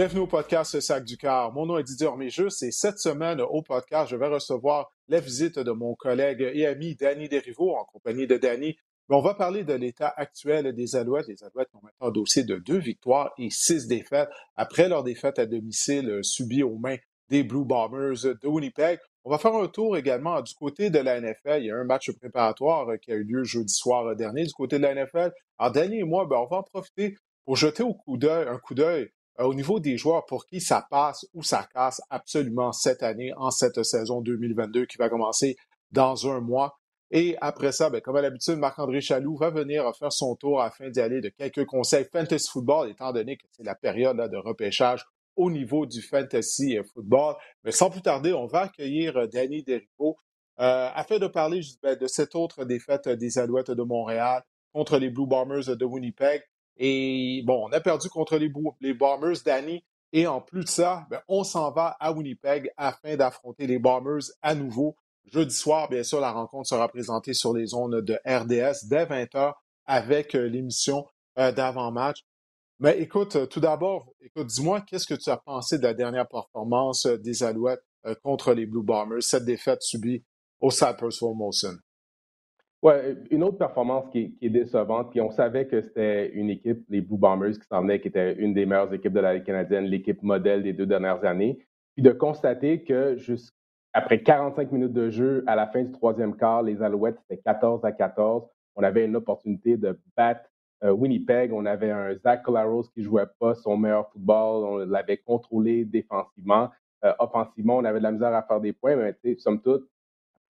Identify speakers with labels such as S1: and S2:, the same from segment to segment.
S1: Bienvenue au podcast Sac du Car. Mon nom est Didier Orméjus et cette semaine au podcast, je vais recevoir la visite de mon collègue et ami Danny Derivo en compagnie de Danny. On va parler de l'état actuel des Alouettes. Les Alouettes ont maintenant un dossier de deux victoires et six défaites après leur défaite à domicile subie aux mains des Blue Bombers de Winnipeg. On va faire un tour également du côté de la NFL. Il y a un match préparatoire qui a eu lieu jeudi soir dernier du côté de la NFL. Alors, Danny et moi, on va en profiter pour jeter coup un coup d'œil au niveau des joueurs pour qui ça passe ou ça casse absolument cette année, en cette saison 2022 qui va commencer dans un mois. Et après ça, ben, comme à l'habitude, Marc-André Chaloux va venir faire son tour afin d'y aller de quelques conseils fantasy football, étant donné que c'est la période de repêchage au niveau du fantasy football. Mais sans plus tarder, on va accueillir euh, Danny Derivo euh, afin de parler ben, de cette autre défaite des Alouettes de Montréal contre les Blue Bombers de Winnipeg. Et bon, on a perdu contre les, Bombers, Danny. Et en plus de ça, ben, on s'en va à Winnipeg afin d'affronter les Bombers à nouveau. Jeudi soir, bien sûr, la rencontre sera présentée sur les zones de RDS dès 20h avec euh, l'émission euh, d'avant-match. Mais écoute, euh, tout d'abord, écoute, dis-moi, qu'est-ce que tu as pensé de la dernière performance des Alouettes contre les Blue Bombers, cette défaite subie au Cypress Molson?
S2: Ouais, une autre performance qui, est décevante, puis on savait que c'était une équipe, les Blue Bombers, qui s'en venait, qui était une des meilleures équipes de la Ligue canadienne, l'équipe modèle des deux dernières années, puis de constater que jusqu'après 45 minutes de jeu, à la fin du troisième quart, les Alouettes, c'était 14 à 14. On avait une opportunité de battre euh, Winnipeg. On avait un Zach Collaros qui jouait pas son meilleur football. On l'avait contrôlé défensivement. Euh, offensivement, on avait de la misère à faire des points, mais somme toute,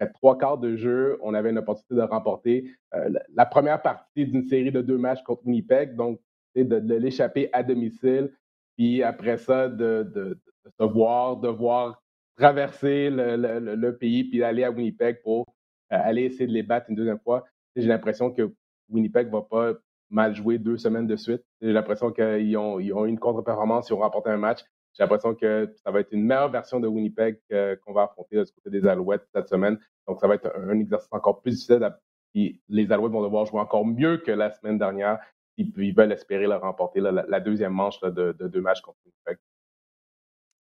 S2: trois quarts de jeu, on avait une opportunité de remporter euh, la première partie d'une série de deux matchs contre Winnipeg, donc de, l'échapper à domicile, puis après ça, de, se voir, devoir traverser le, pays, puis aller à Winnipeg pour euh, aller essayer de les battre une deuxième fois. J'ai l'impression que Winnipeg ne va pas mal jouer deux semaines de suite. J'ai l'impression qu'ils ont, eu une contre-performance, ils ont remporté un match. J'ai l'impression que ça va être une meilleure version de Winnipeg qu'on va affronter du côté des Alouettes cette semaine. Donc, ça va être un, exercice encore plus difficile. les Alouettes vont devoir jouer encore mieux que la semaine dernière. Ils, veulent espérer leur remporter la, deuxième manche de, deux matchs contre Winnipeg.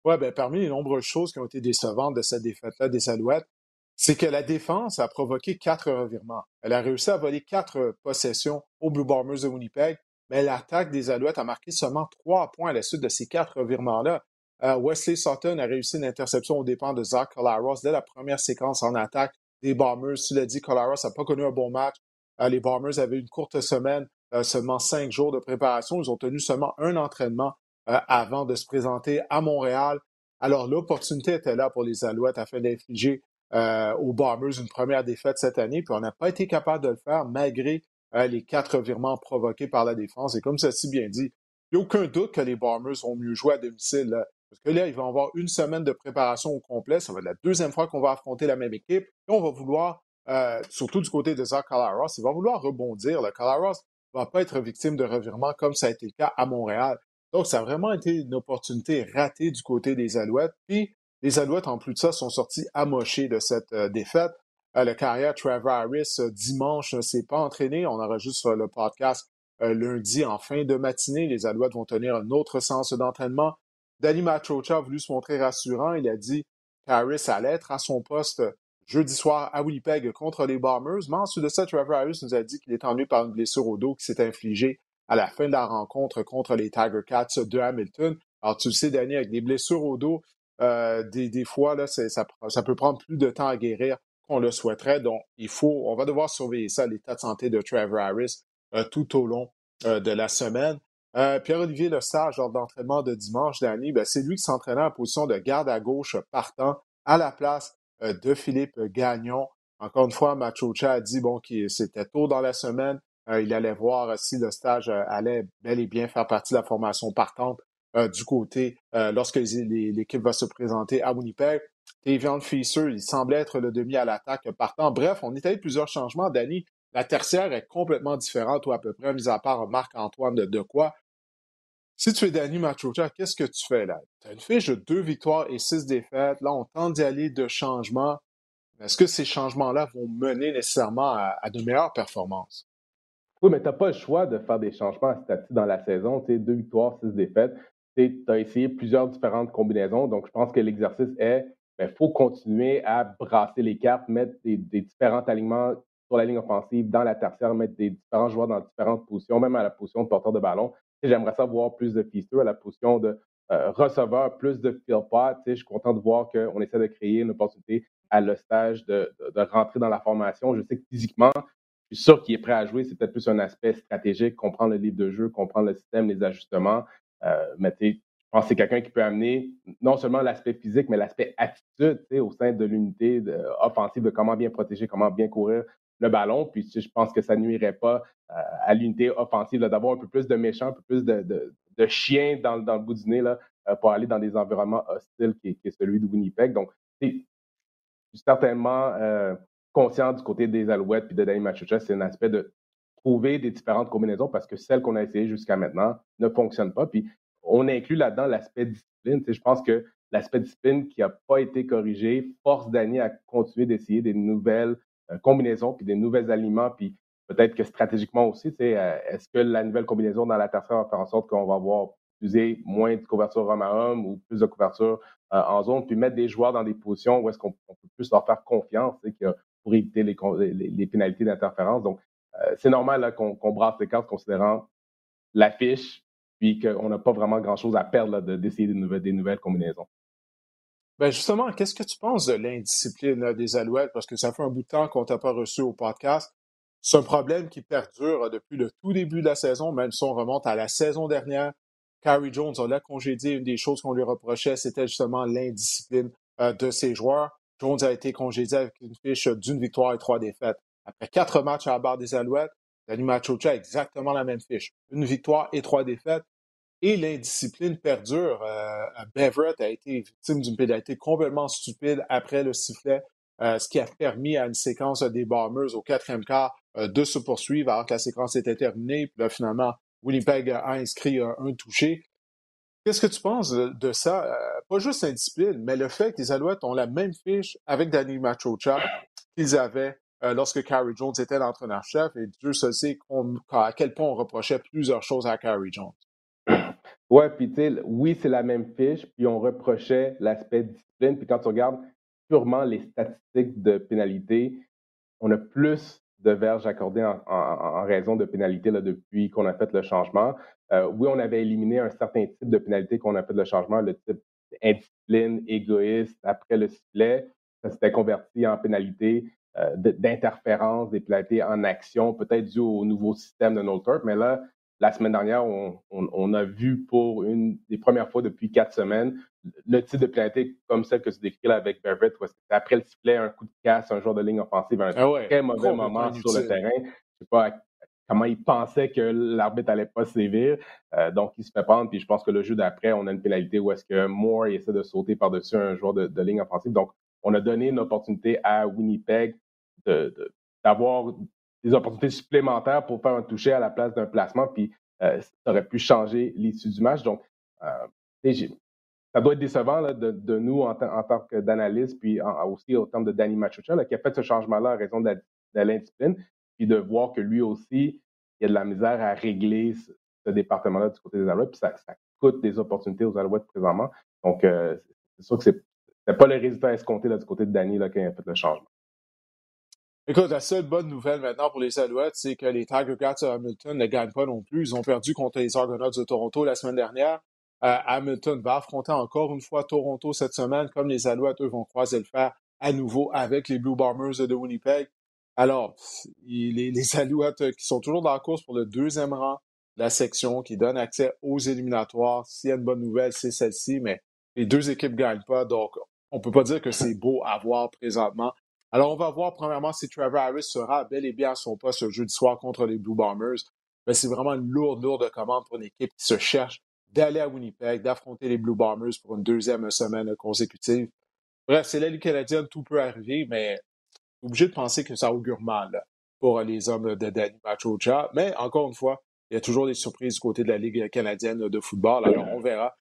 S1: Oui, bien, parmi les nombreuses choses qui ont été décevantes de cette défaite-là des Alouettes, c'est que la défense a provoqué quatre revirements. Elle a réussi à voler quatre possessions aux Blue Bombers de Winnipeg, mais l'attaque des Alouettes a marqué seulement trois points à la suite de ces quatre revirements-là. Euh, Wesley Sutton a réussi une interception au dépens de Zach Collaros dès la première séquence en attaque des Bombers. Tu l'as dit, Collaros n'a pas connu un bon match. Euh, les Bombers avaient une courte semaine, euh, seulement cinq jours de préparation. Ils ont tenu seulement un entraînement avant de se présenter à Montréal. Alors l'opportunité était là pour les Alouettes afin d'infliger aux Bombers une première défaite cette année, puis on n'a pas été capable de le faire malgré les quatre virements provoqués par la défense. Et comme ceci bien dit, il n'y a aucun doute que les Bombers ont mieux joué à domicile. Parce que là, ils vont avoir une semaine de préparation au complet. Ça va être la deuxième fois qu'on va affronter la même équipe. Et on va vouloir, euh, surtout du côté de Zach Calaros, il va vouloir rebondir. Le Calaros ne va pas être victime de revirement comme ça a été le cas à Montréal. Donc, ça a vraiment été une opportunité ratée du côté des Alouettes. Puis, les Alouettes, en plus de ça, sont sortis amochés de cette euh, défaite. Euh, le carrière Trevor Harris, dimanche, ne s'est pas entraîné. On enregistre le podcast lundi en fin de matinée. Les Alouettes vont tenir un autre sens d'entraînement. Danny Matrocha a voulu se montrer rassurant. Il a dit qu'Harris allait être à son poste jeudi soir à Winnipeg contre les Bombers. Mais ensuite de ça, Trevor Harris nous a dit qu'il est ennuyé par une blessure au dos qui s'est infligée à la fin de la rencontre contre les Tiger Cats de Hamilton. Alors, tu le sais, Danny, avec des blessures au dos, euh, des, fois, ça, peut prendre plus de temps à guérir qu'on le souhaiterait. Donc, il faut, on va devoir surveiller ça, l'état de santé de Trevor Harris, euh, tout au long euh, de la semaine. Euh, Pierre-Olivier Lesage, lors d'entraînement de dimanche dernier, ben, c'est lui qui s'entraînait en position de garde à gauche partant à la place de Philippe Gagnon. Encore une fois, Machocha a dit bon, que c'était tôt dans la semaine. Il allait voir si le stage allait bel et bien faire partie de la formation partante du côté lorsque l'équipe va se présenter à Winnipeg. Tavian Fisher, il semblait être le demi à l'attaque partant. Bref, on est plusieurs changements. Danny, la tertiaire est complètement différente, ou à peu près, mis à part Marc-Antoine de, quoi? Si tu es Danny Machocha, qu'est-ce que tu fais là? Tu as une fiche de deux victoires et six défaites. Là, on tente d'y aller de changements. Est-ce que ces changements-là vont mener nécessairement à, de meilleures performances?
S2: Oui, mais tu n'as pas le choix de faire des changements à dans la saison. Deux victoires, six défaites. tu as essayé plusieurs différentes combinaisons. Donc, je pense que l'exercice est, il ben, faut continuer à brasser les cartes, mettre des, différents alignements sur la ligne offensive, dans la tertiaire, mettre des différents joueurs dans différentes positions, même à la position de porteur de ballon. J'aimerais ça voir plus de feasters à la position de euh, receveur, plus de pot. Je suis content de voir qu'on essaie de créer une opportunité à le stage de, de, rentrer dans la formation. Je sais que physiquement, je suis sûr qu'il est prêt à jouer. C'est peut-être plus un aspect stratégique, comprendre le livre de jeu, comprendre le système, les ajustements. Euh, mais c'est quelqu'un qui peut amener non seulement l'aspect physique, mais l'aspect attitude au sein de l'unité offensive, de comment bien protéger, comment bien courir le ballon. Puis je pense que ça nuirait pas euh, à l'unité offensive d'avoir un peu plus de méchants, un peu plus de, chiens dans, le bout du nez euh, pour aller dans des environnements hostiles qui, celui de Winnipeg. Donc, je suis certainement conscient du côté des Alouettes puis de Danny Machucha, c'est un aspect de trouver des différentes combinaisons parce que celles qu'on a essayées jusqu'à maintenant ne fonctionnent pas. Puis on inclut là-dedans l'aspect discipline. je pense que l'aspect discipline qui n'a pas été corrigé force Danny à continuer d'essayer des nouvelles euh, combinaisons puis des nouveaux aliments. Puis peut-être que stratégiquement aussi, euh, est-ce que la nouvelle combinaison dans la tertiaire va faire en sorte qu'on va avoir utiliser moins de couverture homme à homme ou plus de couverture euh, en zone, puis mettre des joueurs dans des positions où est-ce qu'on peut plus leur faire confiance pour éviter les, pénalités d'interférence. Donc, euh, c'est normal qu'on brasse les cartes considérant l'affiche, puis qu'on n'a pas vraiment grand-chose à perdre d'essayer des, nouvelles, des nouvelles combinaisons.
S1: Ben justement, qu'est-ce que tu penses de l'indiscipline des Alouettes? Parce que ça fait un bout de temps qu'on t'a pas reçu au podcast. C'est un problème qui perdure depuis le tout début de la saison, même si on remonte à la saison dernière. Carrie Jones, on l'a congédié. Une des choses qu'on lui reprochait, c'était justement l'indiscipline euh, de ses joueurs. Jones a été congédié avec une fiche d'une victoire et trois défaites. Après quatre matchs à la barre des Alouettes, Danny Machocha a exactement la même fiche. Une victoire et trois défaites. Et l'indiscipline perdure. Euh, Beverett a été victime d'une pénalité complètement stupide après le sifflet, euh, ce qui a permis à une séquence des Bombers au quatrième quart euh, de se poursuivre alors que la séquence était terminée. Puis là, finalement, Winnipeg a inscrit un, touché. Qu'est-ce que tu penses de, ça? pas juste l'indiscipline, mais le fait que les Alouettes ont la même fiche avec Danny Machocha qu'ils avaient euh, lorsque Carrie Jones était l'entraîneur-chef, et Dieu se sait à quel point on reprochait plusieurs choses à Carrie Jones.
S2: Ouais, puis tu oui, c'est la même fiche, puis on reprochait l'aspect discipline, puis quand tu regardes purement les statistiques de pénalité, on a plus de verges accordées en, raison de pénalités là, depuis qu'on a fait le changement. Euh, oui, on avait éliminé un certain type de pénalité qu'on a fait le changement, le type indiscipline, égoïste, après le sifflet. Ça s'était converti en pénalité euh, d'interférence, des pénalités en action, peut-être dû au nouveau système de No mais là, la semaine dernière, on, a vu pour une des premières fois depuis quatre semaines le type de pénalité comme celle que tu décris là avec Beverett, où après le sifflet, un coup de casse, un joueur de ligne offensive, un ah très mauvais moment sur le terrain. Je ne sais pas comment il pensait que l'arbitre allait pas sévir. Euh, donc, il se fait prendre. Puis je pense que le jeu d'après, on a une pénalité où est-ce que Moore essaie de sauter par-dessus un joueur de, ligne offensive. Donc, on a donné une opportunité à Winnipeg d'avoir des opportunités supplémentaires pour faire un toucher à la place d'un placement, puis euh, ça aurait pu changer l'issue du match. Donc, euh, ça doit être décevant de, nous en, tant que d'analyste, puis aussi au terme de Danny Machucha, qui a fait ce changement-là en raison de, l'indiscipline, puis de voir que lui aussi, il y a de la misère à régler ce, département-là du côté des Alouettes, puis ça, coûte des opportunités aux Alouettes présentement. Donc, euh, c'est sûr que c'est pas le résultat escompté là, du côté de Danny là, qui a fait le changement.
S1: Écoute, la seule bonne nouvelle maintenant pour les Alouettes, c'est que les Tiger Cats à Hamilton ne gagnent pas non plus. Ils ont perdu contre les Argonauts de Toronto la semaine dernière. Euh, Hamilton va affronter encore une fois Toronto cette semaine, comme les Alouettes, eux, vont croiser le fer à nouveau avec les Blue Bombers de Winnipeg. Alors, les, les Alouettes qui sont toujours dans la course pour le deuxième rang de la section, qui donne accès aux éliminatoires. S'il y a une bonne nouvelle, c'est celle-ci, mais les deux équipes ne gagnent pas, donc on peut pas dire que c'est beau à voir présentement. Alors, on va voir premièrement si Trevor Harris sera bel et bien à son poste jeudi soir contre les Blue Bombers. Mais c'est vraiment une lourde, lourde commande pour une équipe qui se cherche d'aller à Winnipeg, d'affronter les Blue Bombers pour une deuxième semaine consécutive. Bref, c'est la Ligue canadienne, tout peut arriver, mais obligé de penser que ça augure mal pour les hommes de Danny Machocha. Mais encore une fois, il y a toujours des surprises du côté de la Ligue canadienne de football. Alors, on verra.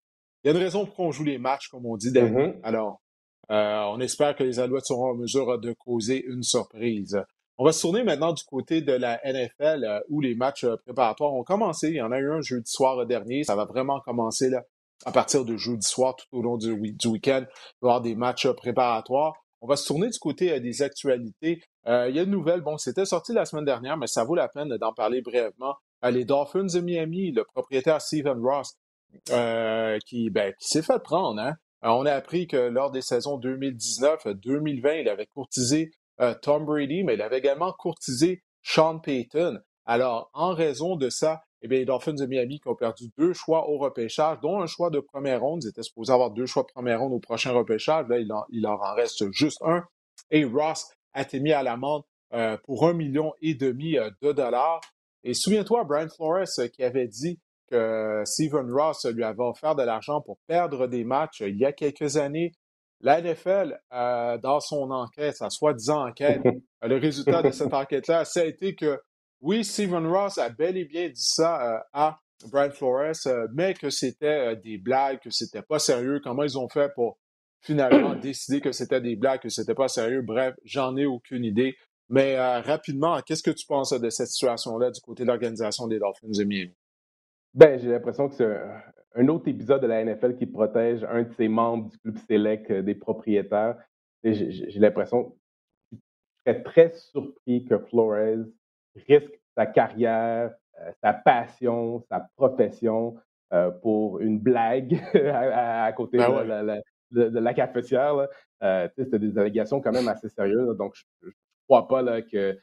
S1: Il y a une raison pour qu'on joue les matchs, comme on dit, Danny. Mm-hmm. Alors, euh, on espère que les Alouettes seront en mesure de causer une surprise. On va se tourner maintenant du côté de la NFL euh, où les matchs euh, préparatoires ont commencé. Il y en a eu un jeudi soir dernier. Ça va vraiment commencer là, à partir de jeudi soir tout au long du, week-end. Avoir des matchs préparatoires. On va se tourner du côté des actualités. il y a une nouvelle, bon, c'était sorti la semaine dernière, mais ça vaut la peine d'en parler brièvement. les Dolphins de Miami, le propriétaire Stephen Ross, qui, ben, qui s'est fait prendre, hein? On a appris que lors des saisons 2019-2020, il avait courtisé Tom Brady, mais il avait également courtisé Sean Payton. Alors, en raison de ça, eh bien, les Dolphins de Miami qui ont perdu deux choix au repêchage, dont un choix de première ronde. Ils étaient supposés avoir deux choix de première ronde au prochain repêchage. Là, il, leur en reste juste un. Et Ross a été mis à l'amende euh, pour un million et demi euh, de dollars. Et souviens-toi, Brian Flores euh, qui avait dit que Stephen Ross lui avait offert de l'argent pour perdre des matchs il y a quelques années. La NFL, dans son enquête, sa soi-disant enquête, le résultat de cette enquête-là, ça a été que oui, Stephen Ross a bel et bien dit ça euh, à Brian Flores, euh, mais que c'était euh, des blagues, que c'était pas sérieux. Comment ils ont fait pour finalement décider que c'était des blagues, que c'était pas sérieux? Bref, j'en ai aucune idée. Mais rapidement, qu'est-ce que tu penses de cette situation-là du côté de l'organisation des Dolphins de Miami?
S2: Ben, j'ai l'impression que c'est un autre épisode de la NFL qui protège un de ses membres du club select des propriétaires. J'ai l'impression, je serais très surpris que Flores risque sa carrière, euh, sa passion, sa profession euh, pour une blague à, côté ben de, la, cafetière. Euh, c'était des allégations quand même assez sérieuses. Donc, je ne crois pas là, que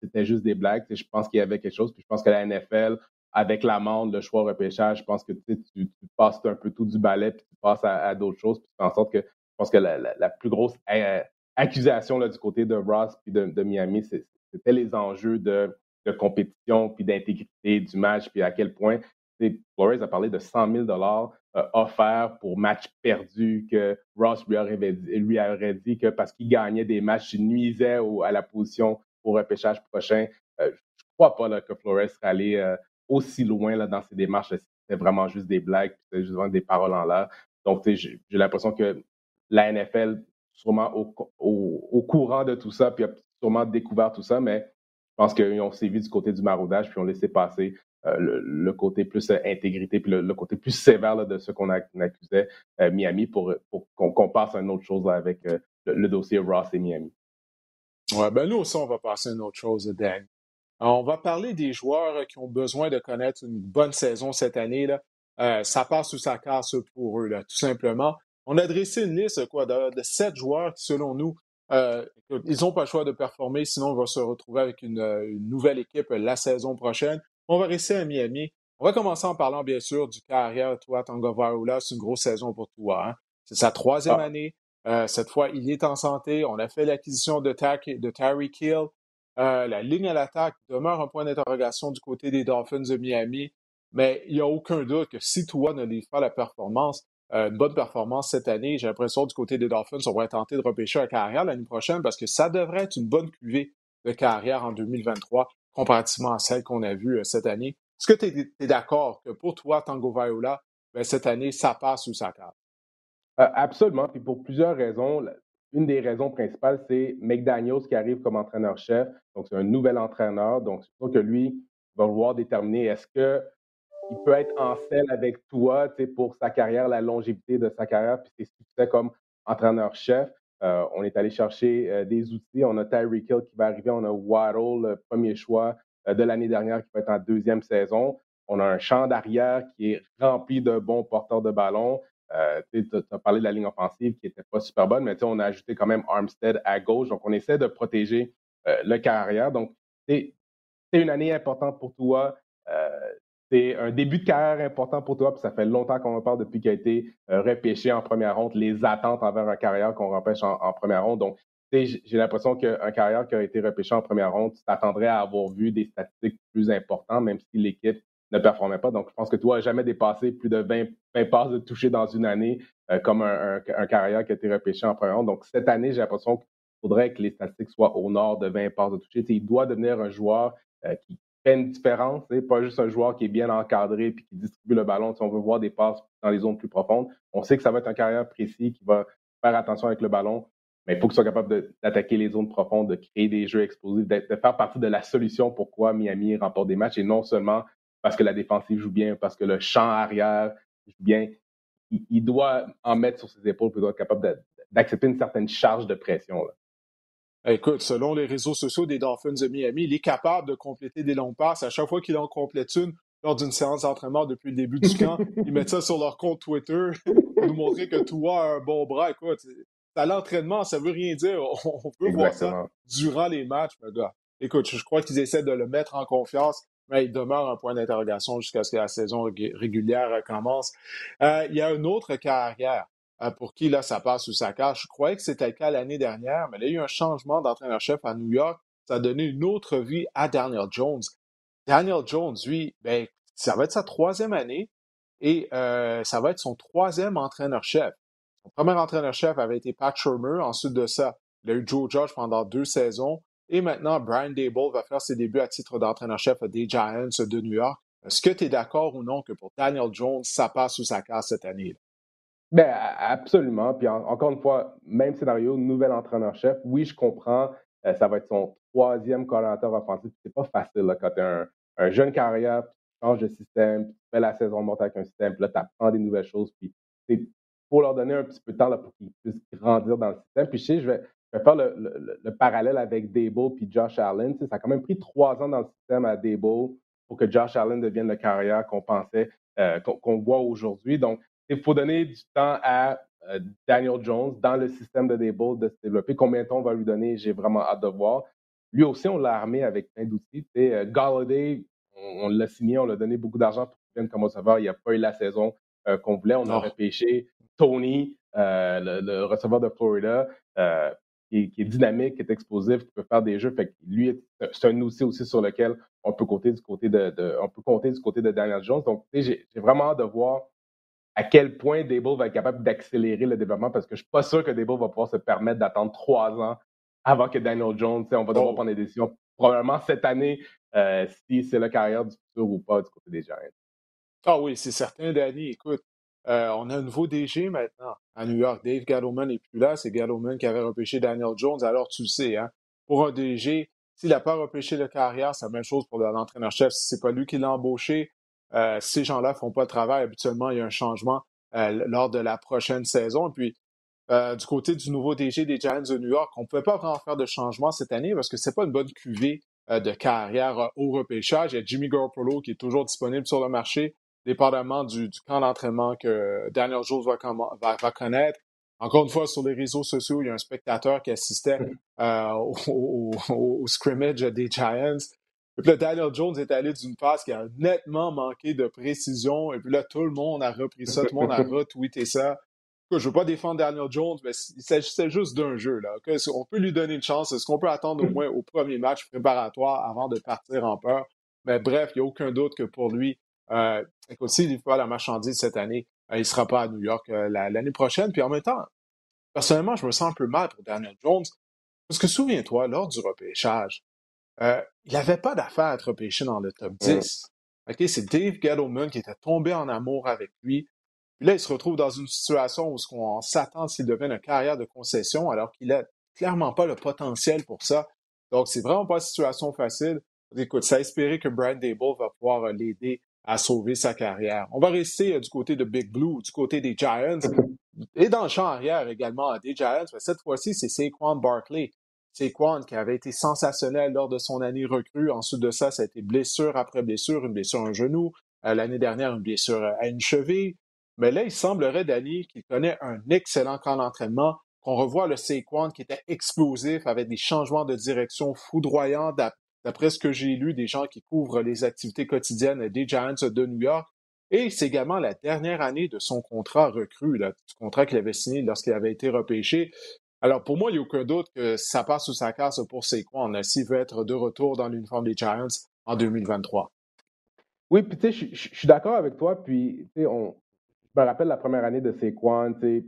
S2: c'était juste des blagues. Je pense qu'il y avait quelque chose. Puis je pense que la NFL, avec l'amende, le choix repêchage, je pense que tu, passes un peu tout du balai puis tu passes à, d'autres choses. Puis tu fais en sorte que je pense que la, plus grosse accusation là, du côté de Ross puis de, Miami, c'était les enjeux de, compétition puis d'intégrité du match, puis à quel point Flores a parlé de 100 000 dollars euh, offerts pour match perdu que Ross lui aurait, lui aurait dit que parce qu'il gagnait des matchs, il nuisait à la position au repêchage prochain. Euh, je ne crois pas que Flores serait allé euh, aussi loin là, dans ses démarches. C'était vraiment juste des blagues, c'était juste des paroles en l'air. Donc, j'ai l'impression que la NFL, sûrement au, au, courant de tout ça, puis sûrement découvert tout ça, mais je pense qu'on s'est vu du côté du maraudage, puis on laissé passer euh, le, côté plus euh, intégrité, puis le, côté plus sévère de ce qu'on accusait euh, Miami pour, qu'on passe à une autre chose avec le, dossier Ross et Miami.
S1: Ouais, ben nous aussi, on va passer à une autre chose, Dan. On va parler des joueurs qui ont besoin de connaître une bonne saison cette année. Là. ça passe ou ça casse pour eux, là, tout simplement. On a dressé une liste quoi, de, de sept joueurs qui, selon nous, euh, ils n'ont pas le choix de performer, sinon on va se retrouver avec une, euh, nouvelle équipe la saison prochaine. On va rester à Miami. On va commencer en parlant, bien sûr, du carrière Toi, Varoula. C'est une grosse saison pour toi. Hein. C'est sa troisième ah. année. Euh, cette fois, il est en santé. On a fait l'acquisition de, de Terry Kill. la ligne à l'attaque demeure un point d'interrogation du côté des Dolphins de Miami. Mais il n'y a aucun doute que si toi ne livre pas la performance, euh, une bonne performance cette année. J'ai l'impression du côté des Dolphins, on va tenter de repêcher un carrière l'année prochaine parce que ça devrait être une bonne cuvée de carrière en 2023 comparativement à celle qu'on a vue euh, cette année. Est-ce que tu es, d'accord que pour toi, Tango Viola, ben, cette année, ça passe ou ça casse?
S2: Euh, absolument. Puis pour plusieurs raisons. Une des raisons principales, c'est McDaniels qui arrive comme entraîneur-chef. Donc, c'est un nouvel entraîneur. Donc, c'est sûr que lui va vouloir déterminer est-ce que il peut être en selle avec toi pour sa carrière, la longévité de sa carrière, puis ses succès comme entraîneur-chef. Euh, on est allé chercher euh, des outils. On a Tyreek Hill qui va arriver. On a Waddle, le premier choix euh, de l'année dernière, qui va être en deuxième saison. On a un champ d'arrière qui est rempli de bons porteurs de ballon. Tu as parlé de la ligne offensive qui n'était pas super bonne, mais on a ajouté quand même Armstead à gauche. Donc, on essaie de protéger le carrière. Donc, c'est une année importante pour toi c'est un début de carrière important pour toi, puis ça fait longtemps qu'on en parle depuis qu'il a été euh, repêché en première ronde, les attentes envers un carrière qu'on repêche en, première ronde. Donc, j'ai l'impression qu'un carrière qui a été repêché en première ronde, tu t'attendrais à avoir vu des statistiques plus importantes, même si l'équipe ne performait pas. Donc, je pense que toi, jamais dépassé plus de 20, 20 passes de toucher dans une année euh, comme un, carrière qui a été repêché en première ronde. Donc, cette année, j'ai l'impression qu'il faudrait que les statistiques soient au nord de 20 passes de toucher. il doit devenir un joueur euh, qui, une différence, pas juste un joueur qui est bien encadré et qui distribue le ballon. Si on veut voir des passes dans les zones plus profondes, on sait que ça va être un carrière précis qui va faire attention avec le ballon, mais il faut qu'il soit capable d'attaquer les zones profondes, de créer des jeux explosifs, de, faire partie de la solution pourquoi Miami remporte des matchs et non seulement parce que la défensive joue bien, parce que le champ arrière bien, il, doit en mettre sur ses épaules, il doit être capable d'accepter une certaine charge de pression.
S1: Écoute, selon les réseaux sociaux des Dolphins de Miami, il est capable de compléter des longues passes. À chaque fois qu'il en complète une lors d'une séance d'entraînement depuis le début du camp, ils mettent ça sur leur compte Twitter pour nous montrer que toi a un bon bras. Écoute, à l'entraînement, ça veut rien dire. On peut voir ça durant les matchs, mon gars. Écoute, je crois qu'ils essaient de le mettre en confiance, mais il demeure un point d'interrogation jusqu'à ce que la saison régulière commence. Euh, il y a une autre carrière euh, pour qui, là, ça passe sous sa carte. Je croyais que c'était le cas l'année dernière, mais il y a eu un changement d'entraîneur-chef à New York. Ça a donné une autre vie à Daniel Jones. Daniel Jones, lui, ben, ça va être sa troisième année et euh, ça va être son troisième entraîneur-chef. Son premier entraîneur-chef avait été Pat Shermer. Ensuite de ça, il a eu Joe Judge pendant deux saisons. Et maintenant, Brian Dable va faire ses débuts à titre d'entraîneur-chef des Giants de New York. Est-ce que tu es d'accord ou non que pour Daniel Jones, ça passe sous sa case cette année? -là?
S2: Ben, absolument. Puis encore une fois, même scénario, nouvel entraîneur-chef. Oui, je comprends. Euh, ça va être son troisième coordinateur offensif. C'est pas facile quand tu as un, jeune carrière, tu changes de système, tu fais la saison monter avec un système, puis là, tu apprends des nouvelles choses. Puis pour leur donner un petit peu de temps pour qu'ils puissent grandir dans le système. Puis je sais, je vais, faire le, parallèle avec Dable puis Josh Allen. ça a quand même pris trois ans dans le système à Dable pour que Josh Allen devienne le carrière qu'on pensait, euh, qu'on voit aujourd'hui. Donc, il faut donner du temps à euh, Daniel Jones dans le système de Dable de se développer. Combien de temps on va lui donner, j'ai vraiment hâte de voir. Lui aussi, on l'a armé avec plein d'outils. Euh, Galladay, on, l'a signé, on l'a donné beaucoup d'argent pour qu'il vienne comme receveur. Il n'a pas eu la saison qu'on voulait. On aurait pêché Tony, le, receveur de Florida, qui, est dynamique, qui est explosif, qui peut faire des jeux. Fait que lui, c'est un outil aussi sur lequel on peut compter du côté de, on peut compter du côté de Daniel Jones. Donc, j'ai vraiment hâte de voir à quel point Dable va être capable d'accélérer le développement parce que je suis pas sûr que Dable va pouvoir se permettre d'attendre trois ans avant que Daniel Jones, on va devoir oh. prendre des décisions probablement cette année euh, si c'est la carrière du futur ou pas du côté des Giants.
S1: Ah oui, c'est certain, Danny. Écoute, euh, on a un nouveau DG maintenant à New York. Dave Gettleman n'est plus là. C'est Gettleman qui avait repêché Daniel Jones. Alors, tu le sais, hein, pour un DG, s'il n'a pas repêché le carrière, c'est la même chose pour l'entraîneur-chef. Si c'est pas lui qui l'a embauché, euh, ces gens-là font pas le travail. Habituellement, il y a un changement euh, lors de la prochaine saison. Et puis, du côté du nouveau DG des Giants de New York, on ne peut pas vraiment faire de changement cette année parce que c'est pas une bonne cuvée de carrière au repêchage. Il y a Jimmy Garoppolo qui est toujours disponible sur le marché dépendamment du, camp d'entraînement que Daniel Jones va, connaître. Encore une fois, sur les réseaux sociaux, il y a un spectateur qui assistait euh, au, scrimmage des Giants. Et puis là, Daniel Jones est allé d'une passe qui a nettement manqué de précision. Et puis là, tout le monde a repris ça, tout le monde a retweeté ça. Je ne veux pas défendre Daniel Jones, mais il s'agissait juste d'un jeu. Là. On peut lui donner une chance? Est-ce qu'on peut attendre au moins au premier match préparatoire avant de partir en peur? Mais bref, il n'y a aucun doute que pour lui, euh, écoute, s'il livre pas la marchandise cette année, euh, il ne sera pas à New York euh, l'année prochaine. Puis en même temps, personnellement, je me sens un peu mal pour Daniel Jones. Parce que souviens-toi, lors du repêchage, euh, il n'avait pas d'affaire à être repêché dans le top 10. c'est Dave Gettleman qui était tombé en amour avec lui. Puis là, il se retrouve dans une situation où on s'attend s'il devienne une carrière de concession alors qu'il n'a clairement pas le potentiel pour ça. Donc, c'est vraiment pas une situation facile. Écoute, ça a espéré que Brian Dable va pouvoir l'aider à sauver sa carrière. On va rester euh, du côté de Big Blue, du côté des Giants, et dans le champ arrière également des Giants. Mais cette fois-ci, c'est Saquon Barkley. Saquon qui avait été sensationnel lors de son année recrue. Ensuite de ça, ça a été blessure après blessure, une blessure à un genou. Euh, l'année dernière, une blessure à une cheville. Mais là, il semblerait, Danny, qu'il connaît un excellent camp d'entraînement, qu'on revoit le Saquon qui était explosif avec des changements de direction foudroyants d'après ce que j'ai lu, des gens qui couvrent les activités quotidiennes des Giants de New York. Et c'est également la dernière année de son contrat recru, du contrat qu'il avait signé lorsqu'il avait été repêché. Alors, pour moi, il n'y a aucun doute que ça passe sous sa casse pour Saquon s'il veut être de retour dans l'uniforme des Giants en 2023.
S2: Oui, puis tu sais, je suis d'accord avec toi. Puis, tu sais, je me rappelle la première année de Saquon, tu sais,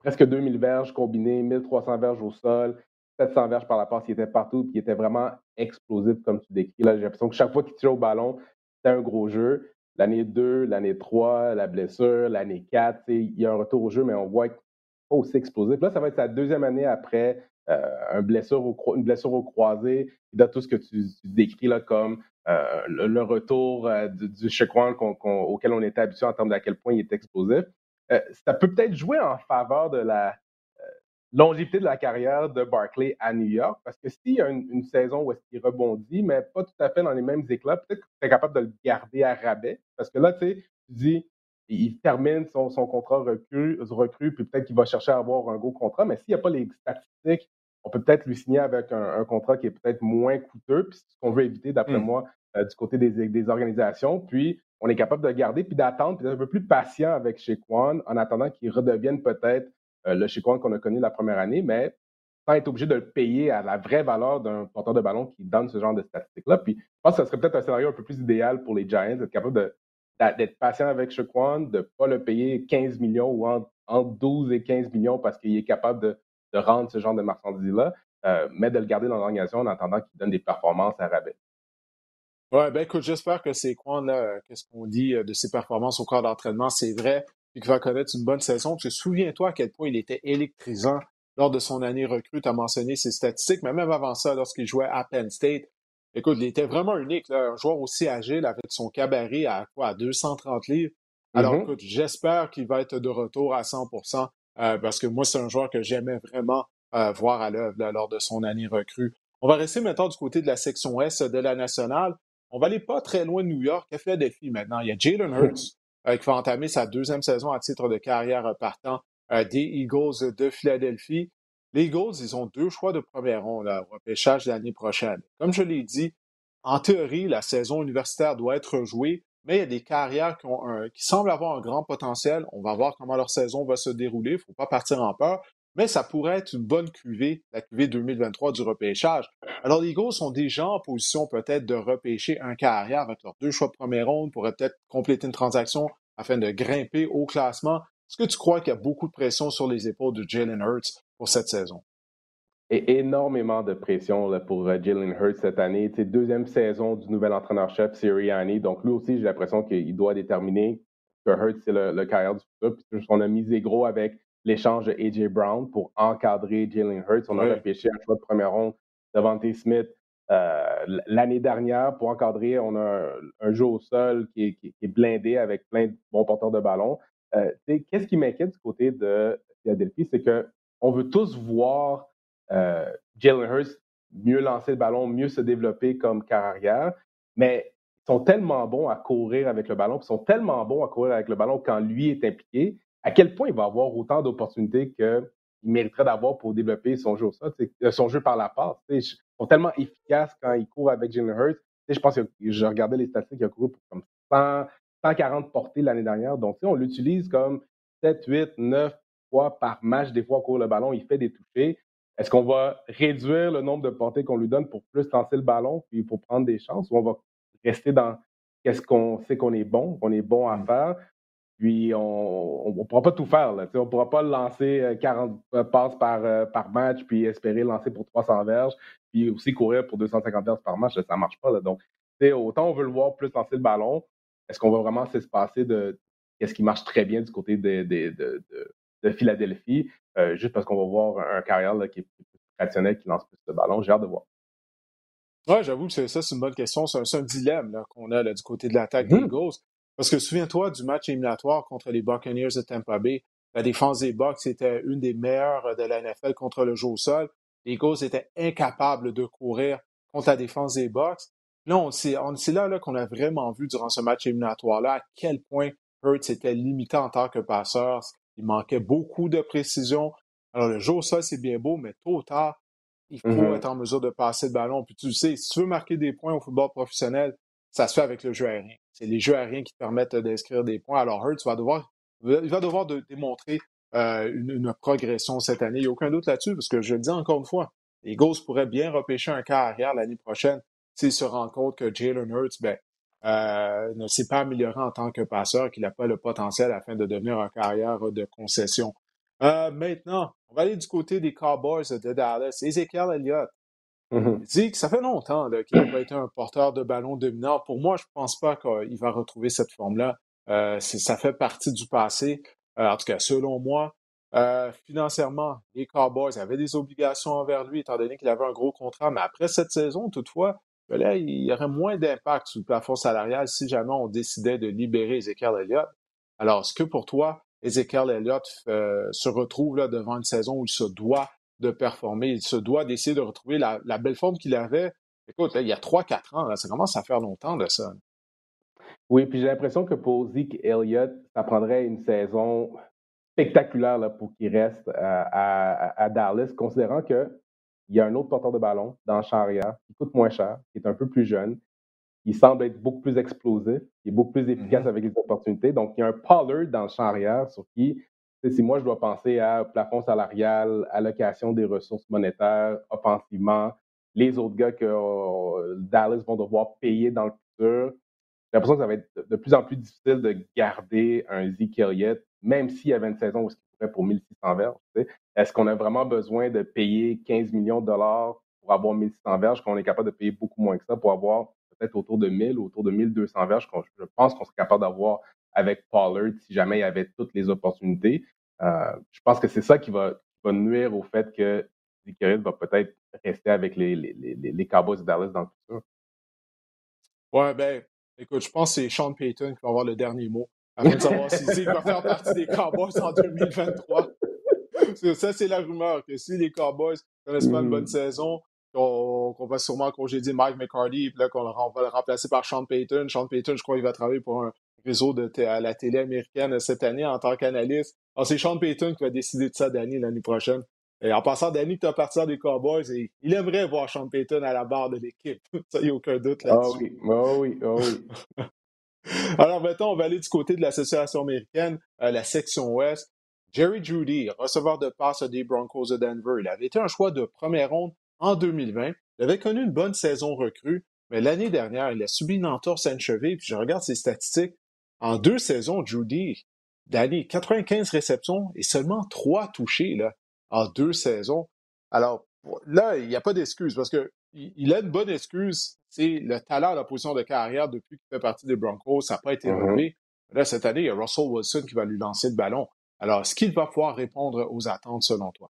S2: presque 2000 verges combinées, 1300 verges au sol. 700 verges par la passe, il était partout, puis il était vraiment explosif, comme tu décris. J'ai l'impression que chaque fois qu'il tire au ballon, c'était un gros jeu. L'année 2, l'année 3, la blessure, l'année 4, il y a un retour au jeu, mais on voit qu'il pas aussi explosif. Là, ça va être sa deuxième année après une blessure au, une blessure au croisé, dans tout ce que tu, décris là comme le, retour du, du auquel on était habitué en termes d'à quel point il est explosif. ça peut peut-être jouer en faveur de la longévité de la carrière de Barkley à New York, parce que s'il y a une, saison où est-ce qu'il rebondit, mais pas tout à fait dans les mêmes éclats, peut-être que tu es capable de le garder à rabais, parce que là, tu sais, tu dis, il termine son, contrat recru, recru puis peut-être qu'il va chercher à avoir un gros contrat, mais s'il n'y a pas les statistiques, on peut peut-être lui signer avec un, contrat qui est peut-être moins coûteux, puis c'est ce qu'on veut éviter, d'après mmh. moi, euh, du côté des, des, organisations, puis on est capable de le garder, puis d'attendre, puis d'être un peu plus patient avec Shaquan en attendant qu'il redevienne peut-être le Chiquan qu'on a connu la première année, mais sans être obligé de le payer à la vraie valeur d'un porteur de ballon qui donne ce genre de statistiques-là. Puis je pense que ce serait peut-être un scénario un peu plus idéal pour les Giants, d'être capable d'être patient avec Shaquan, de ne pas le payer 15 millions ou entre, 12 et 15 millions parce qu'il est capable de, rendre ce genre de marchandises-là, euh, mais de le garder dans l'organisation en attendant qu'il donne des performances à rabais.
S1: Ouais, ben écoute, j'espère que c'est quoi là, qu'est-ce qu'on dit euh, de ses performances au corps d'entraînement, c'est vrai et qu'il va connaître une bonne saison. Parce que souviens-toi à quel point il était électrisant lors de son année recrue. Tu as mentionné ses statistiques, mais même avant ça, lorsqu'il jouait à Penn State, écoute, il était vraiment unique. Là, un joueur aussi agile avec son cabaret à quoi, à 230 livres. Alors, mm-hmm. écoute, j'espère qu'il va être de retour à 100% euh, parce que moi, c'est un joueur que j'aimais vraiment euh, voir à l'œuvre lors de son année recrue. On va rester maintenant du côté de la section S de la nationale. On va aller pas très loin de New York, à Philadelphie maintenant? Il y a Jalen Hurts euh, qui va entamer sa deuxième saison à titre de carrière partant euh, des Eagles de Philadelphie. Les Eagles, ils ont deux choix de première ronde au repêchage l'année prochaine. Comme je l'ai dit, en théorie, la saison universitaire doit être jouée, mais il y a des carrières qui, ont qui semblent avoir un grand potentiel. On va voir comment leur saison va se dérouler. Il ne faut pas partir en peur mais ça pourrait être une bonne cuvée, la cuvée 2023 du repêchage. Alors, les Eagles sont déjà en position peut-être de repêcher un carrière avec leurs deux choix de première ronde, pourraient peut-être compléter une transaction afin de grimper au classement. Est-ce que tu crois qu'il y a beaucoup de pression sur les épaules de Jalen Hurts pour cette saison?
S2: Et énormément de pression pour euh, Jalen Hurts cette année. C'est deuxième saison du nouvel entraîneur-chef Sirianni. Donc, lui aussi, j'ai l'impression qu'il doit déterminer que Hurts, c'est le, carrière du futur. On a misé gros avec l'échange de A.J. Brown pour encadrer Jalen Hurts. On a repêché un choix de première ronde de Smith euh, l'année dernière pour encadrer. On a un, jeu au sol qui est, blindé avec plein de bons porteurs de ballon. Euh, qu'est-ce qui m'inquiète du côté de Philadelphie, c'est qu'on veut tous voir euh, Jalen Hurts mieux lancer le ballon, mieux se développer comme carrière, mais ils sont tellement bons à courir avec le ballon, ils sont tellement bons à courir avec le ballon quand lui est impliqué à quel point il va avoir autant d'opportunités qu'il mériterait d'avoir pour développer son jeu euh, son jeu par la passe. Ils sont tellement efficaces quand il court avec Jalen Hurts. Je pense que je regardais les statistiques, il a couru pour comme 140 portées l'année dernière. Donc, on l'utilise comme 7, 8, 9 fois par match. Des fois, on court le ballon, il fait des touchés. Est-ce qu'on va réduire le nombre de portées qu'on lui donne pour plus lancer le ballon puis pour prendre des chances ou on va rester dans qu'est-ce qu'on sait qu'on est bon, qu'on est bon à mmh. faire? Puis, on ne pourra pas tout faire. Là, on ne pourra pas lancer 40 euh, euh, passes par, euh, par match, puis espérer lancer pour 300 verges, puis aussi courir pour 250 verges par match. ça ne marche pas. Là. Donc, autant on veut le voir plus lancer le ballon, est-ce qu'on va vraiment s'espacer de qu'est-ce qui marche très bien du côté de, de, de, Philadelphie, juste parce qu'on va voir un, carrière qui est plus traditionnel, qui lance plus de ballon? J'ai hâte de voir.
S1: Oui, j'avoue que ça, c'est une bonne question. C'est un, dilemme qu'on a du côté de l'attaque des mmh. Eagles. Parce que souviens-toi du match éliminatoire contre les Buccaneers de Tampa Bay. La défense des Bucks était une des meilleures de la NFL contre le jeu au sol. Les Eagles étaient incapables de courir contre la défense des Bucks. Là, c'est là, là qu'on a vraiment vu durant ce match éliminatoire-là à quel point Hurts était limité en tant que passeur. Il manquait beaucoup de précision. Alors, le jeu au sol, c'est bien beau, mais tôt ou tard, il faut mm-hmm. être en mesure de passer le ballon. Puis tu sais, si tu veux marquer des points au football professionnel, ça se fait avec le jeu aérien. C'est les jeux aériens qui te permettent d'inscrire des points. Alors Hurts va devoir, il va devoir démontrer une, progression cette année. Il n'y a aucun doute là-dessus, parce que je le dis encore une fois, les Ghosts pourraient bien repêcher un cas arrière l'année prochaine s'ils se rendent compte que Jalen Hurts ben, euh, ne s'est pas amélioré en tant que passeur, qu'il n'a pas le potentiel afin de devenir un carrière de concession. Euh, maintenant, on va aller du côté des Cowboys de Dallas. Ezekiel Elliott, Dit que ça fait longtemps qu'il n'a été un porteur de ballon dominant. Pour moi, je ne pense pas qu'il va retrouver cette forme-là. Euh, ça fait partie du passé. Euh, en tout cas, selon moi, Euh, financièrement, les Cowboys avaient des obligations envers lui, étant donné qu'il avait un gros contrat. Mais après cette saison, toutefois, ben il y aurait moins d'impact sur le plafond salarial si jamais on décidait de libérer Ezekiel Elliott. Alors, est-ce que pour toi, Ezekiel Elliott se retrouve là devant une saison où il se doit de performer, il se doit d'essayer de retrouver la, belle forme qu'il avait? Écoute, il y a 3-4 ans, ça commence à faire longtemps de ça.
S2: Oui, puis j'ai l'impression que pour Zeke Elliott, ça prendrait une saison spectaculaire là, pour qu'il reste à, Dallas, considérant qu'il y a un autre porteur de ballon dans arrière qui coûte moins cher, qui est un peu plus jeune. Il semble être beaucoup plus explosif, il est beaucoup plus efficace mm-hmm. avec les opportunités. Donc, il y a un Pollard dans le champ arrière sur qui, si moi je dois penser à plafond salarial, allocation des ressources monétaires, offensivement, les autres gars que euh, Dallas vont devoir payer dans le futur, j'ai l'impression que ça va être de plus en plus difficile de garder un Zeke Elliott, même s'il y avait une saison où il pourrait pour 1600 verges. Est-ce qu'on a vraiment besoin de payer 15 millions de dollars pour avoir 1600 verges, qu'on est capable de payer beaucoup moins que ça pour avoir peut-être autour de 1000 ou autour de 1200 verges, je pense qu'on serait capable d'avoir avec Pollard si jamais il y avait toutes les opportunités. Euh, je pense que c'est ça qui va, nuire au fait que Zeke Elliott va peut-être rester avec les, les, les, Cowboys de Dallas dans le futur.
S1: Ouais, ben, Écoute, je pense que c'est Sean Payton qui va avoir le dernier mot afin de savoir s'il va faire partie des Cowboys en 2023. Ça, c'est la rumeur que si les Cowboys ne connaissent pas une bonne mm. saison, qu'on va sûrement congédier Mike McCarty, puis là, qu'on va le remplacer par Sean Payton. Sean Payton, je crois qu'il va travailler pour un réseau de à la télé américaine cette année en tant qu'analyste. Alors, c'est Sean Payton qui va décider de ça d'année l'année prochaine. Et en passant, Danny, tu as parti des Cowboys et il aimerait voir Sean Payton à la barre de l'équipe. Ça, il n'y a aucun doute
S2: ah là-dessus. Ah oui, ah oui, oui.
S1: Alors maintenant, on va aller du côté de l'Association américaine, euh, la section ouest. Jerry Judy, receveur de passe des Broncos de Denver, il avait été un choix de première ronde en 2020. Il avait connu une bonne saison recrue, mais l'année dernière, il a subi une entorse à une cheville. Puis je regarde ses statistiques. En deux saisons, Judy, Danny, 95 réceptions et seulement trois touchés. Là en deux saisons. Alors, là, il n'y a pas d'excuse parce qu'il a une bonne excuse. C'est le talent à la position de carrière depuis qu'il fait partie des Broncos. Ça n'a pas été mm-hmm. relevé. Là, cette année, il y a Russell Wilson qui va lui lancer le ballon. Alors, est-ce qu'il va pouvoir répondre aux attentes selon toi?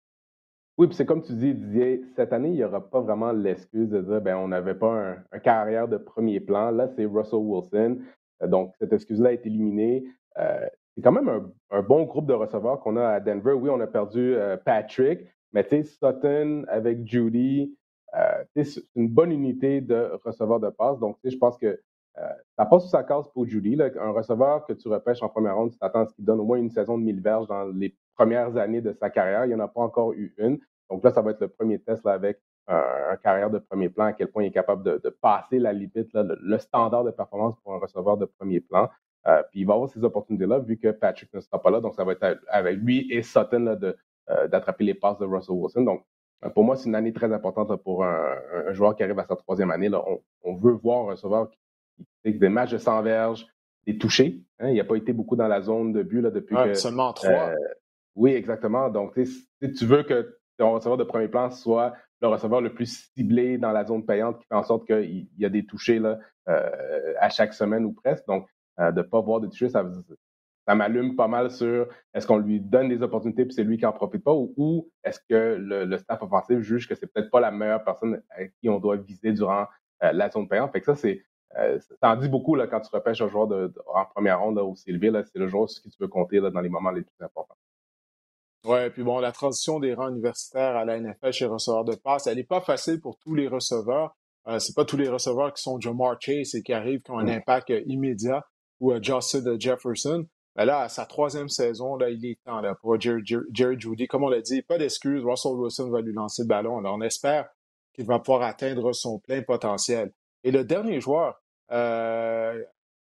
S2: Oui, puis c'est comme tu dis, Didier, cette année, il n'y aura pas vraiment l'excuse de dire ben on n'avait pas un, carrière de premier plan. Là, c'est Russell Wilson. Euh, donc, cette excuse-là est éliminée. Euh, c'est quand même un, bon groupe de receveurs qu'on a à Denver. Oui, on a perdu euh, Patrick, mais tu sais, Sutton avec Judy, c'est une bonne unité de receveurs de passe. Donc, je pense que ça passe sous sa case pour Judy. un receveur que tu repêches en première ronde, tu t'attends à ce qu'il donne au moins une saison de 1000 verges dans les premières années de sa carrière. Il n'y en a pas encore eu une. Donc là, ça va être le premier test avec un, carrière de premier plan, à quel point il est capable de, passer la limite, le, standard de performance pour un receveur de premier plan. Euh, puis il va avoir ces opportunités-là vu que Patrick ne sera pas là. Donc, ça va être avec lui et Sutton euh, d'attraper les passes de Russell Wilson. Donc, euh, pour moi, c'est une année très importante pour un, joueur qui arrive à sa troisième année. Là. On, veut voir un receveur qui, fait des matchs de 100 verges, des touchés. Hein. Il n'a pas été beaucoup dans la zone de but là, depuis que.
S1: Seulement trois.
S2: oui, exactement. Donc, si tu veux que ton receveur de premier plan soit le receveur le plus ciblé dans la zone payante qui fait en sorte qu'il y a des touchés là, à chaque semaine ou presque. Donc, euh, de ne pas voir de toucher, ça, ça m'allume pas mal sur est-ce qu'on lui donne des opportunités puis c'est lui qui en profite pas ou, est-ce que le, staff offensif juge que c'est peut-être pas la meilleure personne à qui on doit viser durant euh, la zone payante. Fait que ça, c'est euh, ça en dit beaucoup là, quand tu repêches un joueur de, en première ronde là, aussi élevé. C'est le joueur sur qui tu veux compter là, dans les moments les plus importants.
S1: Oui, puis bon, la transition des rangs universitaires à la NFL chez receveurs de passe, elle n'est pas facile pour tous les receveurs. Euh, c'est pas tous les receveurs qui sont Jamar Chase et qui arrivent qui ont un mm. impact immédiat ou Justin Jefferson. Mais là, à sa troisième saison, là, il est temps là, pour Jerry, Judy. Comme on l'a dit, pas d'excuses. Russell Wilson va lui lancer le ballon. Alors, on espère qu'il va pouvoir atteindre son plein potentiel. Et le dernier joueur euh,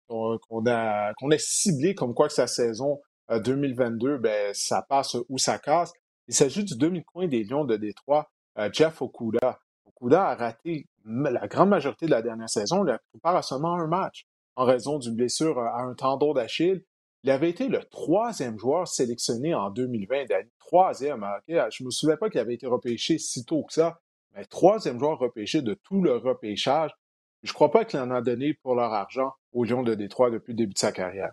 S1: qu'on a, qu'on a ciblé comme quoi que sa saison 2022, euh, ben, ça passe ou ça casse. Il s'agit du demi-coin des Lions de Détroit, euh, Jeff Okuda. Okuda a raté la grande majorité de la dernière saison. Il a prépare à seulement un match en raison d'une blessure à un tendon d'Achille. Il avait été le troisième joueur sélectionné en 2020, Troisième. Hein, je ne me souviens pas qu'il avait été repêché si tôt que ça, mais troisième joueur repêché de tout le repêchage. Je ne crois pas qu'il en a donné pour leur argent aux Lions de Détroit depuis le début de sa carrière.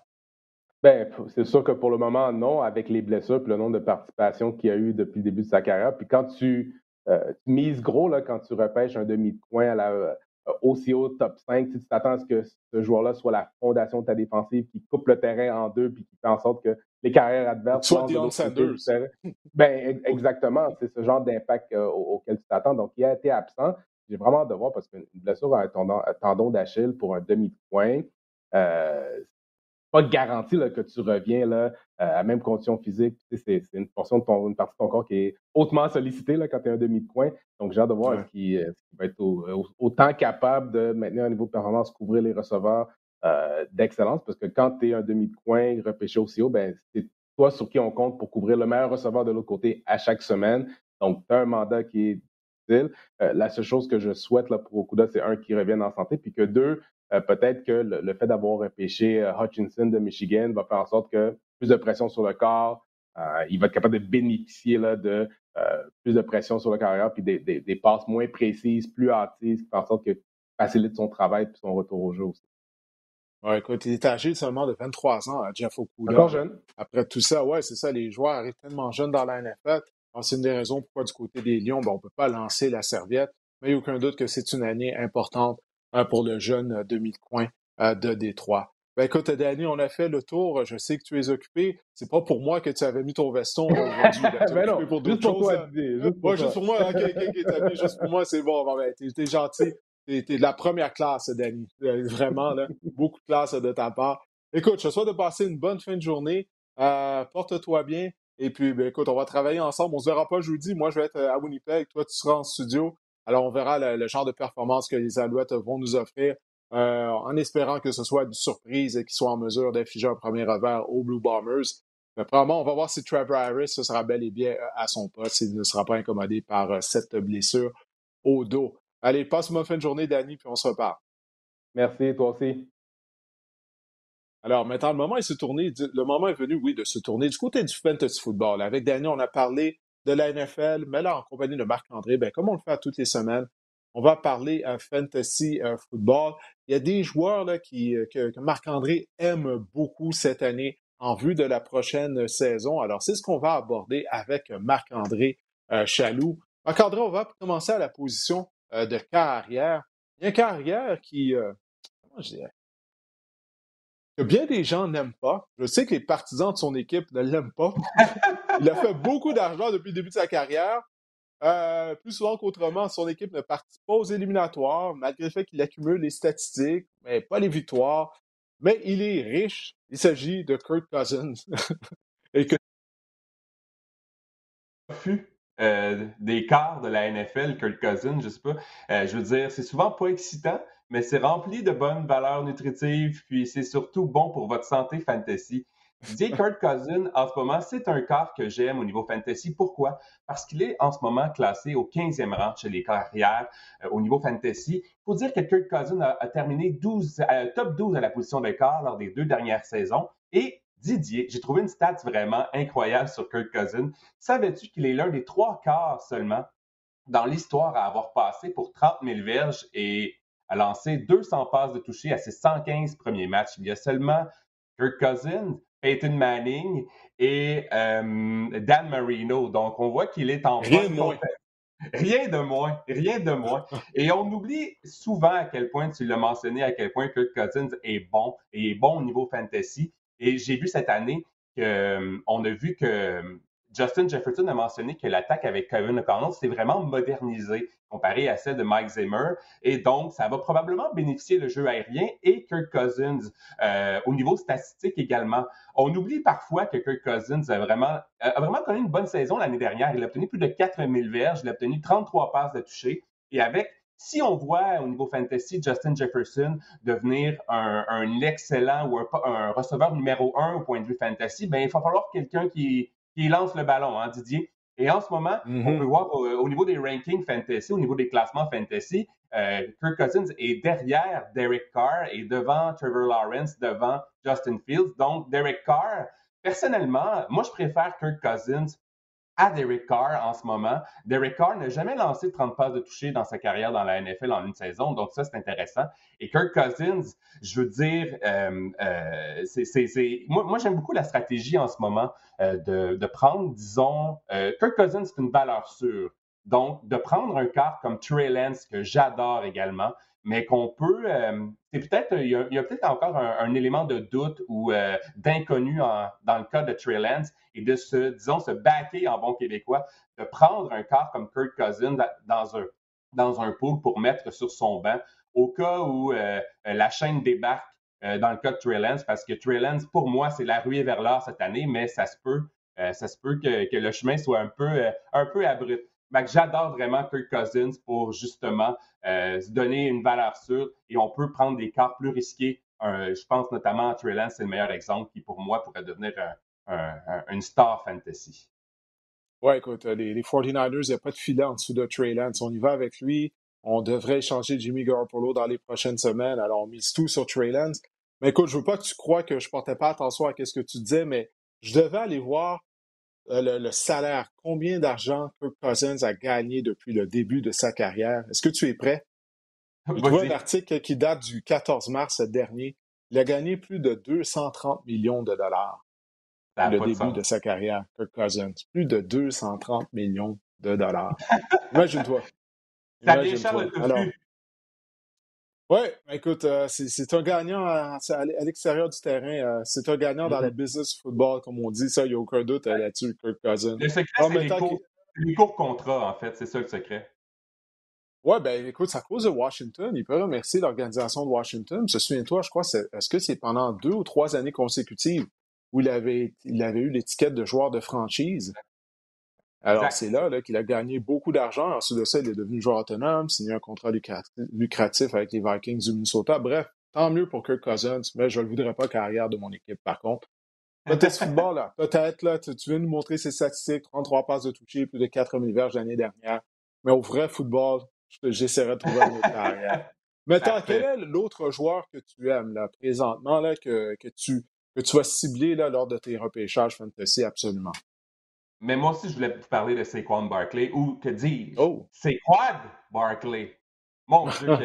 S2: Ben, c'est sûr que pour le moment, non, avec les blessures et le nombre de participations qu'il y a eu depuis le début de sa carrière. Puis quand tu, euh, mises gros, là, quand tu repêches un demi de coin à la, euh, aussi haut top 5, tu t'attends à ce que ce joueur-là soit la fondation de ta défensive, qui coupe le terrain en deux, puis qui fait en sorte que les carrières adverses
S1: soit Dion Sanders.
S2: Ben, exactement, c'est ce genre d'impact euh, auquel tu t'attends. Donc, il a été absent. J'ai vraiment hâte de voir parce qu'une blessure à un tendon, d'Achille pour un demi de coin, euh, pas garanti là, que tu reviens là, euh, à même condition physique. c'est, une portion de ton, une partie de ton corps qui est hautement sollicitée là, quand tu es un demi de coin. Donc, j'ai hâte de voir ce qui, va être autant capable de maintenir un niveau de performance, couvrir les receveurs euh, d'excellence, parce que quand tu es un demi de coin repêché aussi haut, ben, c'est toi sur qui on compte pour couvrir le meilleur receveur de l'autre côté à chaque semaine. Donc, tu as un mandat qui est difficile. Euh, la seule chose que je souhaite là, pour Okuda, c'est un, qui revienne en santé, puis que deux, euh, peut-être que le, fait d'avoir repêché euh, Hutchinson de Michigan va faire en sorte que plus de pression sur le corps, euh, il va être capable de bénéficier là, de plus de pression sur le carrière puis des, des, passes moins précises, plus hâtives, qui font en sorte que facilite son travail et son retour au jeu aussi.
S1: Ouais, écoute, il est âgé seulement de 23 ans, Jeff Okuda.
S2: Encore jeune.
S1: Après tout ça, ouais, c'est ça, les joueurs arrivent tellement jeunes dans la NFL. C'est une des raisons pourquoi du côté des Lions, ben, on ne peut pas lancer la serviette, mais il n'y a aucun doute que c'est une année importante pour le jeune euh, demi-coin euh, de Détroit. Ben écoute, Danny, on a fait le tour. Je sais que tu es occupé. C'est pas pour moi que tu avais mis ton veston aujourd'hui.
S2: Ben non, pour juste pour toi,
S1: juste pour, juste pour moi. OK, OK, juste pour moi, c'est bon. ben, t'es, es gentil. T'es, es de la première classe, Danny. Vraiment, là, beaucoup de classe de ta part. Écoute, je te souhaite de passer une bonne fin de journée. porte-toi bien. Et puis, ben, écoute, on va travailler ensemble. On se verra pas jeudi. Moi, je vais être à Winnipeg. Toi, tu seras en studio. Alors, on verra le, genre de performance que les Alouettes vont nous offrir, euh, en espérant que ce soit une surprise et qu'ils soient en mesure d'afficher un premier revers aux Blue Bombers. Mais probablement, on va voir si Trevor Harris sera bel et bien euh, à son poste. Il ne sera pas incommodé par euh, cette blessure au dos. Allez, passe une fin de journée, Danny, puis on se repart.
S2: Merci, toi aussi.
S1: Alors, maintenant, le moment est se tourner, le moment est venu, oui, de se tourner du côté du fantasy football. Avec Danny, on a parlé de la NFL, mais là, en compagnie de Marc-André, ben, comme on le fait toutes les semaines, on va parler à fantasy football. Il y a des joueurs là, qui, euh, que, Marc-André aime beaucoup cette année en vue de la prochaine saison. Alors, c'est ce qu'on va aborder avec Marc-André euh, Chaloux. Marc-André, on va commencer à la position euh, de carrière. Il y a un carrière qui, comment je dirais, que bien des gens n'aiment pas. Je sais que les partisans de son équipe ne l'aiment pas. Il a fait beaucoup d'argent depuis le début de sa carrière. Euh, plus souvent qu'autrement, son équipe ne participe pas aux éliminatoires, malgré le fait qu'il accumule les statistiques, mais pas les victoires. Mais il est riche. Il s'agit de Kurt Cousins.
S3: Et que... Euh, des quarts de la NFL, Kurt Cousins, je sais pas. Euh, je veux dire, c'est souvent pas excitant, mais c'est rempli de bonnes valeurs nutritives, puis c'est surtout bon pour votre santé fantasy. Didier Kurt Cousin, en ce moment, c'est un quart que j'aime au niveau fantasy. Pourquoi? Parce qu'il est en ce moment classé au 15e rang chez les carrières euh, au niveau fantasy. Il faut dire que Kurt Cousin a, terminé 12, euh, top 12 à la position de quart lors des deux dernières saisons. Et Didier, j'ai trouvé une stat vraiment incroyable sur Kurt Cousin. Savais-tu qu'il est l'un des trois quarts seulement dans l'histoire à avoir passé pour 30 000 verges et a lancé 200 passes de toucher à ses 115 premiers matchs. Il y a seulement Kirk Cousins, Peyton Manning et euh, Dan Marino. Donc, on voit qu'il est en
S1: Rien de moins.
S3: Rien de moins, rien de moins. Et on oublie souvent à quel point, tu l'as mentionné, à quel point Kirk Cousins est bon et est bon au niveau fantasy. Et j'ai vu cette année qu'on euh, a vu que Justin Jefferson a mentionné que l'attaque avec Kevin O'Connell s'est vraiment modernisée comparée à celle de Mike Zimmer. Et donc, ça va probablement bénéficier le jeu aérien et Kirk Cousins euh, au niveau statistique également. On oublie parfois que Kirk Cousins a vraiment, a vraiment connu une bonne saison l'année dernière. Il a obtenu plus de 4000 verges, il a obtenu 33 passes de toucher. Et avec si on voit au niveau fantasy Justin Jefferson devenir un, excellent ou un, un, receveur numéro un au point de vue fantasy, ben il va falloir quelqu'un qui, qui lance le ballon, hein, Didier. Et en ce moment, on mm-hmm. peut voir au, niveau des rankings fantasy, au niveau des classements fantasy, euh, Kirk Cousins est derrière Derek Carr et devant Trevor Lawrence, devant Justin Fields. Donc, Derek Carr, personnellement, moi, je préfère Kirk Cousins à Derek Carr en ce moment. Derek Carr n'a jamais lancé 30 passes de toucher dans sa carrière dans la NFL en une saison, donc ça, c'est intéressant. Et Kirk Cousins, je veux dire, euh, euh, moi j'aime beaucoup la stratégie en ce moment euh, de, de, prendre, disons, Kirk Cousins, c'est une valeur sûre. Donc, de prendre un quart comme Trey Lance, que j'adore également, mais qu'on peut. Euh, c'est peut-être, il y a, peut-être encore un, élément de doute ou euh, d'inconnu dans le cas de Trey Lance et de se, disons, se baquer en bon québécois, de prendre un quart comme Kurt Cousins dans un, dans un pool pour mettre sur son banc au cas où euh, la chaîne débarque dans le cas de Trey Lance, parce que Trey Lance, pour moi, c'est la ruée vers l'or cette année, mais ça se peut, ça se peut que, que, le chemin soit un peu, un peu abrupt j'adore vraiment Kirk Cousins pour justement euh, se donner une valeur sûre et on peut prendre des cartes plus risquées. je pense notamment à Trey c'est le meilleur exemple qui, pour moi, pourrait devenir une star fantasy.
S1: Ouais, écoute, euh, les, les 49ers, il n'y a pas de filet en dessous de Trey Lance. On y va avec lui. On devrait échanger Jimmy Garoppolo dans les prochaines semaines. Alors, on mise tout sur Trey Lance. Mais écoute, je veux pas que tu crois que je portais pas attention à ce que tu disais, mais je devais aller voir euh, le, salaire, combien d'argent Kirk Cousins a gagné depuis le début de sa carrière? Est-ce que tu es prêt? Je vois un article qui date du 14 mars dernier. Il a gagné plus de 230 millions de dollars depuis le début de, sa carrière, Kirk Cousins. Plus de 230 millions de dollars. Imagine-toi. Oui, écoute, euh, c'est un gagnant à, l'extérieur du terrain. Euh, c'est un gagnant dans le mm-hmm. business football, comme on dit. Ça, il n'y a aucun doute euh, là-dessus, Kirk Cousins.
S3: Le secret, c'est les, courts, les courts contrats, en fait. C'est ça le secret.
S1: Oui, ben écoute, c'est à cause de Washington. Il peut remercier l'organisation de Washington. Se souviens-toi, je crois, est-ce que c'est pendant deux ou trois années consécutives où il avait, il avait eu l'étiquette de joueur de franchise? Alors, c'est là, là qu'il a gagné beaucoup d'argent. Ensuite de ça, il est devenu joueur autonome, signé un contrat lucratif avec les Vikings du Minnesota. Bref, tant mieux pour Kirk Cousins, mais je ne le voudrais pas carrière de mon équipe, par contre. Peut-être football, là. Peut-être, là, tu, viens nous montrer ses statistiques, 33 passes de toucher, plus de 4000 verges l'année dernière. Mais au vrai football, j'essaierai de trouver une autre carrière. Mais attends, quel est l'autre joueur que tu aimes, là, présentement, là, que, que, tu, que tu vas cibler, là, lors de tes repêchages fantasy, absolument?
S3: Mais moi aussi, je voulais vous parler de Saquon Barkley, ou que dis-je?
S1: Oh.
S3: Saquon Barkley. Mon Dieu,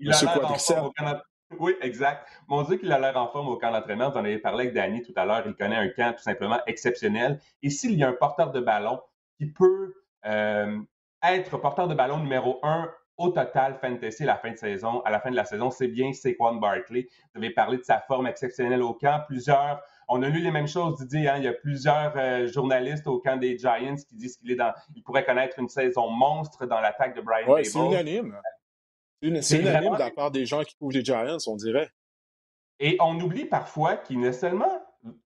S3: il a l'air en forme au camp Oui, exact. Mon Dieu qu'il a l'air en forme au camp d'entraînement. Vous en avez parlé avec Danny tout à l'heure. Il connaît un camp tout simplement exceptionnel. Et s'il y a un porteur de ballon qui peut euh, être porteur de ballon numéro un au total fantasy à la fin de saison, à la fin de la saison, c'est bien Saquon Barkley. Vous avez parlé de sa forme exceptionnelle au camp. Plusieurs on a lu les mêmes choses, Didier. Hein? Il y a plusieurs euh, journalistes au camp des Giants qui disent qu'il est dans, il pourrait connaître une saison monstre dans l'attaque de Brian
S1: Oui, c'est unanime. C'est unanime de la part des gens qui couvrent les Giants, on dirait.
S3: Et on oublie parfois qu'il est seulement,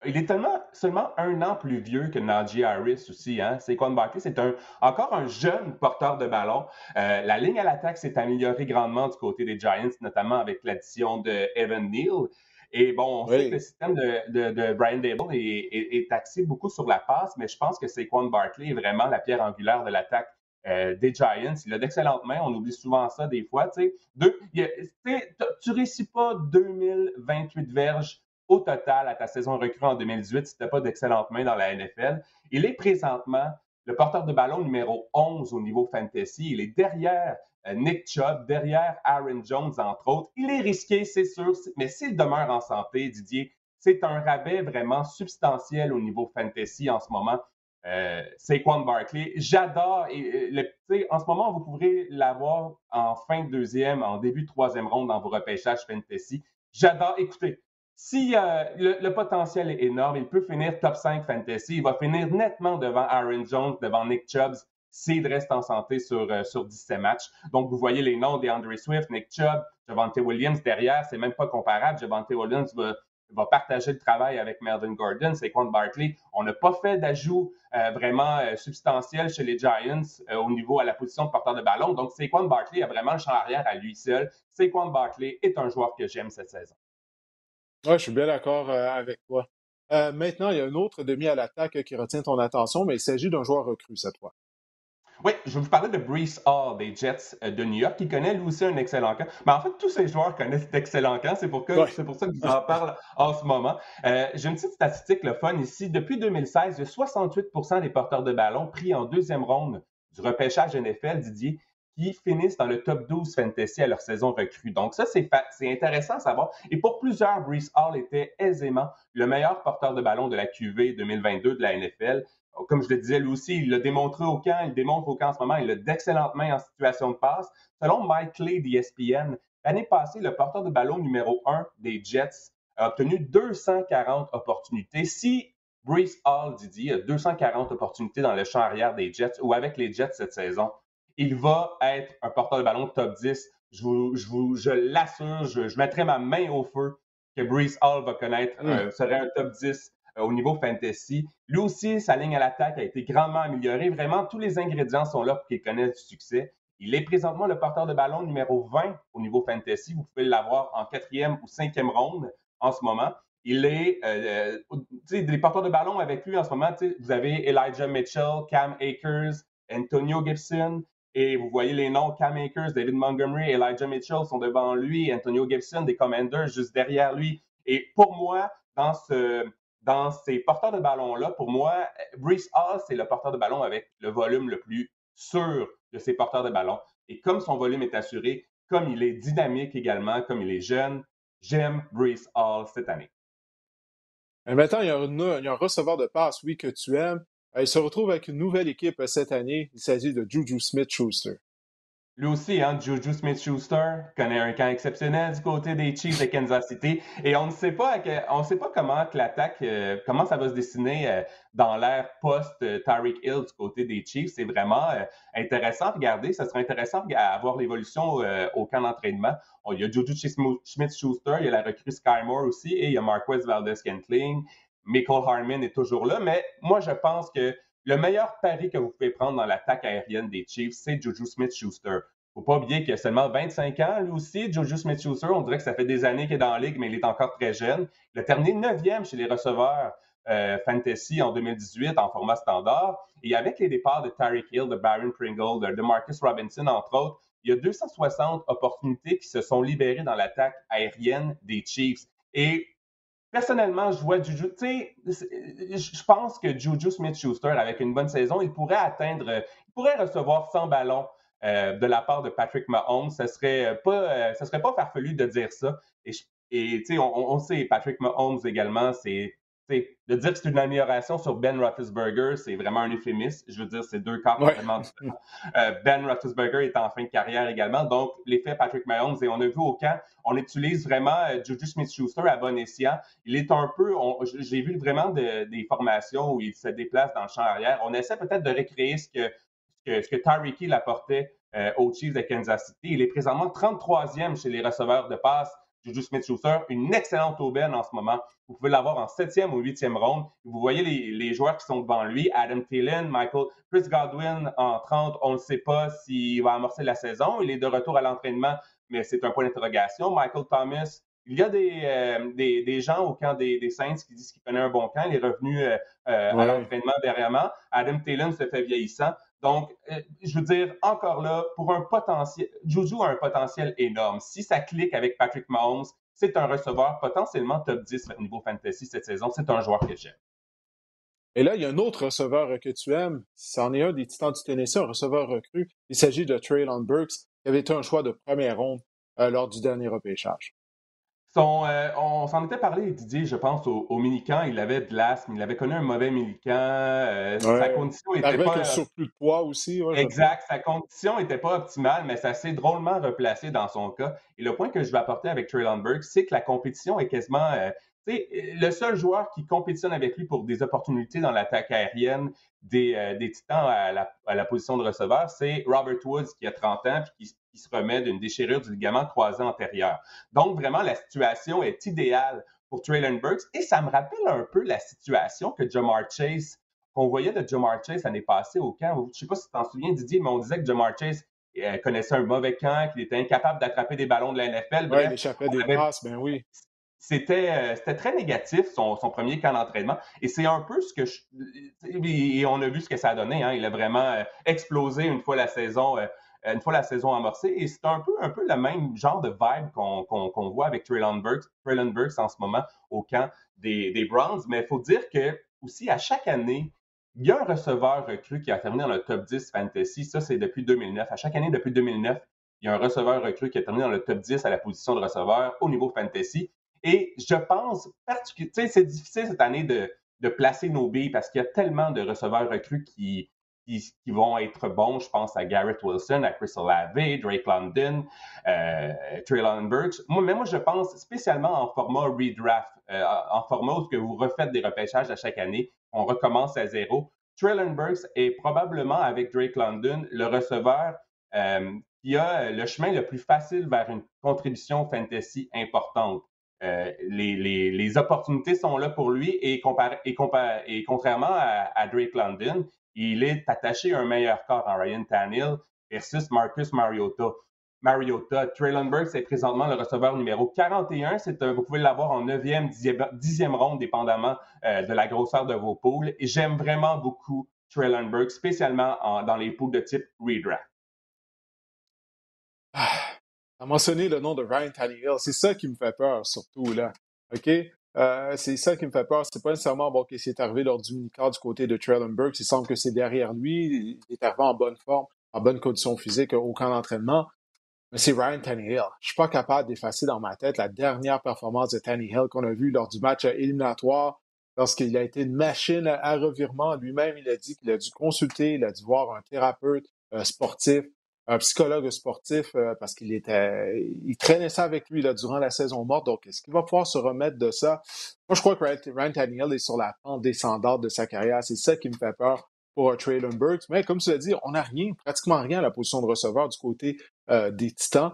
S3: il est tellement seulement un an plus vieux que Najee Harris aussi. Hein? C'est Barkley, c'est un, encore un jeune porteur de ballon. Euh, la ligne à l'attaque s'est améliorée grandement du côté des Giants, notamment avec l'addition de Evan Neal. Et bon, on sait que le système de, de, Brian Dable est, est, axé beaucoup sur la passe, mais je pense que Saquon Barkley est vraiment la pierre angulaire de l'attaque euh, des Giants. Il a d'excellentes mains, on oublie souvent ça des fois. Tu ne réussis pas 2028 verges au total à ta saison recrue en 2018 si tu n'as pas d'excellentes mains dans la NFL. Il est présentement le porteur de ballon numéro 11 au niveau fantasy. Il est derrière Nick Chubb, derrière Aaron Jones, entre autres. Il est risqué, c'est sûr, mais s'il demeure en santé, Didier, c'est un rabais vraiment substantiel au niveau fantasy en ce moment. Euh, Saquon Barkley, j'adore. Euh, en ce moment, vous pourrez l'avoir en fin de deuxième, en début de troisième ronde dans vos repêchages fantasy. J'adore. Écoutez, si euh, le, potentiel est énorme, il peut finir top 5 fantasy. Il va finir nettement devant Aaron Jones, devant Nick Chubb s'il reste en santé sur, euh, sur 17 matchs. Donc, vous voyez les noms d'Andre Swift, Nick Chubb, Javante Williams derrière, c'est même pas comparable. Javante Williams va, va partager le travail avec Melvin Gordon, c'est Quan Barkley. On n'a pas fait d'ajout euh, vraiment euh, substantiel chez les Giants au niveau à la position de porteur de ballon. Donc, Saquon Barkley a vraiment le champ arrière à lui seul. Saquon Barkley est un joueur que j'aime cette saison.
S1: Oui, je suis bien d'accord avec toi. maintenant, il y a un autre demi à l'attaque qui retient ton attention, mais il s'agit d'un joueur recru cette fois.
S3: Oui, je vais vous parler de Brees Hall des Jets euh, de New York, qui connaît lui aussi un excellent camp. Mais en fait, tous ces joueurs connaissent d'excellents camps. C'est pour, pour, ça que je vous en parle en ce moment. Euh, j'ai une petite statistique, le fun ici. Depuis 2016, il y a 68% des porteurs de ballon pris en deuxième ronde du repêchage NFL, Didier, qui finissent dans le top 12 fantasy à leur saison recrue. Donc ça, c'est intéressant à savoir. Et pour plusieurs, Brees Hall était aisément le meilleur porteur de ballon de la QV 2022 de la NFL comme je le disais, lui aussi, il l'a démontré au camp, il démontre au camp en ce moment, il a d'excellentes mains en situation de passe. Selon Mike Clay d'ESPN, l'année passée, le porteur de ballon numéro 1 des Jets a obtenu 240 opportunités. Si Brees Hall, Didier, a 240 opportunités dans le champ arrière des Jets ou avec les Jets cette saison, il va être un porteur de ballon top 10. Je, vous, je, vous, je l'assure, je, mettrai ma main au feu que Brees Hall va connaître, mm. serait un top 10 euh, au niveau fantasy. Lui aussi, sa ligne à l'attaque a été grandement améliorée. Vraiment, tous les ingrédients sont là pour qu'il connaisse du succès. Il est présentement le porteur de ballon numéro 20 au niveau fantasy. Vous pouvez l'avoir en quatrième ou cinquième ronde en ce moment. Il est, euh, euh les porteurs de ballon avec lui en ce moment, vous avez Elijah Mitchell, Cam Akers, Antonio Gibson, et vous voyez les noms, Cam Akers, David Montgomery, Elijah Mitchell sont devant lui, Antonio Gibson, des Commanders juste derrière lui. Et pour moi, dans ce, dans ces porteurs de ballon-là, pour moi, Brees Hall, c'est le porteur de ballon avec le volume le plus sûr de ces porteurs de ballon. Et comme son volume est assuré, comme il est dynamique également, comme il est jeune, j'aime Brees Hall cette année.
S1: Et maintenant, il y, a un receveur de passe, oui, que tu aimes. Il se retrouve avec une nouvelle équipe cette année. Il s'agit de Juju Smith-Schuster.
S3: Lui aussi, hein, Smith-Schuster connaît un camp exceptionnel du côté des Chiefs de Kansas City. Et on ne sait pas, on sait pas comment l'attaque, euh, comment ça va se dessiner euh, dans l'ère post-Tyreek Hill du côté des Chiefs. C'est vraiment euh, intéressant à regarder. Ça sera intéressant à voir l'évolution au camp d'entraînement. Il y a Juju Smith-Schuster, il y a la recrue Sky Moore aussi, et il y a Marquez Valdez-Scantling. Michael Harmon est toujours là. Mais moi, je pense que le meilleur pari que vous pouvez prendre dans l'attaque aérienne des Chiefs, c'est Juju Smith-Schuster. Faut pas oublier qu'il a seulement 25 ans, lui aussi, Juju Smith-Schuster. On dirait que ça fait des années qu'il est dans la ligue, mais il est encore très jeune. Il a terminé 9e chez les receveurs euh, Fantasy en 2018 en format standard. Et avec les départs de Tyreek Hill, de Baron Pringle, de Marcus Robinson, entre autres, il y a 260 opportunités qui se sont libérées dans l'attaque aérienne des Chiefs. Et personnellement, je vois Juju. Tu sais, je pense que Juju Smith-Schuster, avec une bonne saison, il pourrait atteindre, il pourrait recevoir 100 ballons euh, de la part de Patrick Mahomes. Ce serait pas, euh, ça serait pas farfelu de dire ça. Et, tu sais, on, sait Patrick Mahomes également, c'est de dire que c'est une amélioration sur Ben Roethlisberger, c'est vraiment un euphémisme. Je veux dire, c'est deux cas complètement différents. Euh, ben Roethlisberger est en fin de carrière également. Donc, l'effet Patrick Mahomes, et on a vu au camp, on utilise vraiment euh, Juju Smith-Schuster à bon escient. Il est un peu, j'ai vu vraiment des formations où il se déplace dans le champ arrière. On essaie peut-être de recréer ce que, ce que, Tyreek Hill apportait euh, aux Chiefs de Kansas City. Il est présentement 33e chez les receveurs de passe Juju Smith-Schuster, une excellente aubaine en ce moment. Vous pouvez l'avoir en septième ou huitième ronde. Vous voyez les, joueurs qui sont devant lui, Adam Thielen, Michael, Chris Godwin en 30. On ne sait pas s'il va amorcer la saison. Il est de retour à l'entraînement, mais c'est un point d'interrogation. Michael Thomas, il y a des, euh, des, gens au camp des, Saints qui disent qu'il connaît un bon camp. Il est revenu euh, euh, à l'entraînement dernièrement. Adam Thielen se fait vieillissant. Donc, euh, je veux dire, encore là, pour un potentiel, Juju a un potentiel énorme. Si ça clique avec Patrick Mahomes, c'est un receveur potentiellement top 10 au niveau fantasy cette saison. C'est un joueur que j'aime.
S1: Et là, il y a un autre receveur que tu aimes. C'en est un des titans du Tennessee, un receveur recru. Il s'agit de Traylon Burks, qui avait été un choix de première ronde euh, lors du dernier repêchage.
S3: Euh, on s'en était parlé, Didier, je pense, au, au. Il avait de l'asthme, il avait connu un mauvais mini-camp. Euh, sa condition était
S1: pas. Avec un surplus de poids aussi.
S3: exact. Sa condition n'était pas optimale, mais ça s'est drôlement replacé dans son cas. Et le point que je vais apporter avec Traylon Burke, c'est que la compétition est quasiment. Euh, le seul joueur qui compétitionne avec lui pour des opportunités dans l'attaque aérienne des, des Titans à la, à la, position de receveur, c'est Robert Woods qui a 30 ans et qui qui se remet d'une déchirure du ligament croisé antérieur. Donc, vraiment, la situation est idéale pour Traylon Burks et ça me rappelle un peu la situation que Jamar Chase, qu'on voyait de Jamar Chase l'année passée au camp. Je ne sais pas si tu t'en souviens, Didier, mais on disait que Jamar Chase euh, connaissait un mauvais camp, qu'il était incapable d'attraper des ballons de la NFL.
S1: Oui, il échappait des passes, ben oui.
S3: C'était très négatif son, premier camp d'entraînement. Et c'est un peu ce que je. Et on a vu ce que ça a donné. Hein. Il a vraiment explosé une fois la saison une fois la saison amorcée. Et c'est un peu, un peu le même genre de vibe qu'on voit avec Traylon Burks, Burks en ce moment au camp des, des Browns. Mais il faut dire que aussi à chaque année, il y a un receveur recru qui a terminé dans le top 10 fantasy. Ça, c'est depuis 2009. À chaque année, depuis 2009, il y a un receveur recru qui a terminé dans le top 10 à la position de receveur au niveau fantasy. Et je pense, sais, c'est difficile cette année de, de placer nos billes parce qu'il y a tellement de receveurs recrues qui, qui, vont être bons. Je pense à Garrett Wilson, à Chris Olave, Drake London, euh, Traylon Burks. Moi, mais moi, je pense spécialement en format redraft, euh, en format où vous refaites des repêchages à chaque année. On recommence à zéro. Traylon Burks est probablement, avec Drake London, le receveur euh, qui a le chemin le plus facile vers une contribution fantasy importante. Euh, les, les, les, opportunités sont là pour lui et, et, et contrairement à, à, Drake London, il est attaché à un meilleur corps en Ryan Tannehill versus Marcus Mariota. Mariota, Traylon Burks est présentement le receveur numéro 41. C'est, vous pouvez l'avoir en 9e, 10e, ronde, dépendamment euh, de la grosseur de vos poules. J'aime vraiment beaucoup Traylon Burks, spécialement dans les poules de type redraft.
S1: A mentionné le nom de Ryan Tannehill. C'est ça qui me fait peur, surtout, là. OK? Euh, c'est ça qui me fait peur. C'est pas nécessairement bon, que c'est arrivé lors du mini-car du côté de Traylon Burks. Il semble que c'est derrière lui. Il est arrivé en bonne forme, en bonne condition physique au camp d'entraînement. Mais c'est Ryan Tannehill. Je suis pas capable d'effacer dans ma tête la dernière performance de Tannehill qu'on a vue lors du match éliminatoire, lorsqu'il a été une machine à revirement. Lui-même, il a dit qu'il a dû consulter, il a dû voir un thérapeute sportif un psychologue sportif euh, parce qu'il était, il traînait ça avec lui durant la saison morte. Donc, est-ce qu'il va pouvoir se remettre de ça? Moi, je crois que Ryan Tannehill est sur la pente descendante de sa carrière. C'est ça qui me fait peur pour Traylon Burks. Mais comme tu l'as dit, on n'a rien, pratiquement rien à la position de receveur du côté euh, des Titans.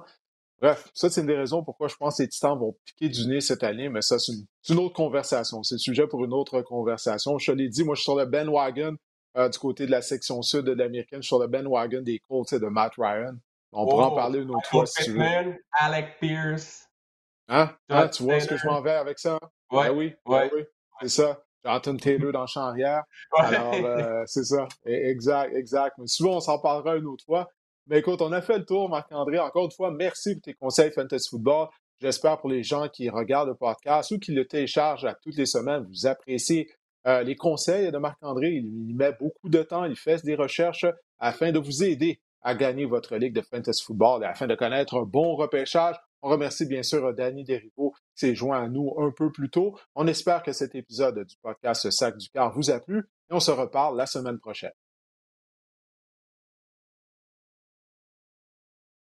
S1: Bref, ça, c'est une des raisons pourquoi je pense que les Titans vont piquer du nez cette année, mais ça, c'est une, une, autre conversation. C'est le sujet pour une autre conversation. Je te l'ai dit, moi, je suis sur le Ben Wagon euh, du côté de la section sud de l'américaine sur le Ben Wagon des Colts de Matt Ryan. On pourra en oh, parler une autre fois si tu veux.
S3: Alec Pierce.
S1: Hein? hein? Tu vois ce que je m'en vais avec ça?
S3: Ouais,
S1: ben oui, ben oui. C'est ça. Jonathan Taylor dans le champ arrière. Alors, euh, c'est ça. Exact, exact. Mais souvent, on s'en parlera une autre fois. Mais écoute, on a fait le tour, Marc-André. Encore une fois, merci pour tes conseils Fantasy Football. J'espère pour les gens qui regardent le podcast ou qui le téléchargent à toutes les semaines, vous appréciez euh, les conseils de Marc-André. Il, met beaucoup de temps, il fait des recherches afin de vous aider à gagner votre ligue de fantasy football et afin de connaître un bon repêchage. On remercie bien sûr Danny Derivo qui s'est joint à nous un peu plus tôt. On espère que cet épisode du podcast Sac du Car vous a plu et on se reparle la semaine prochaine.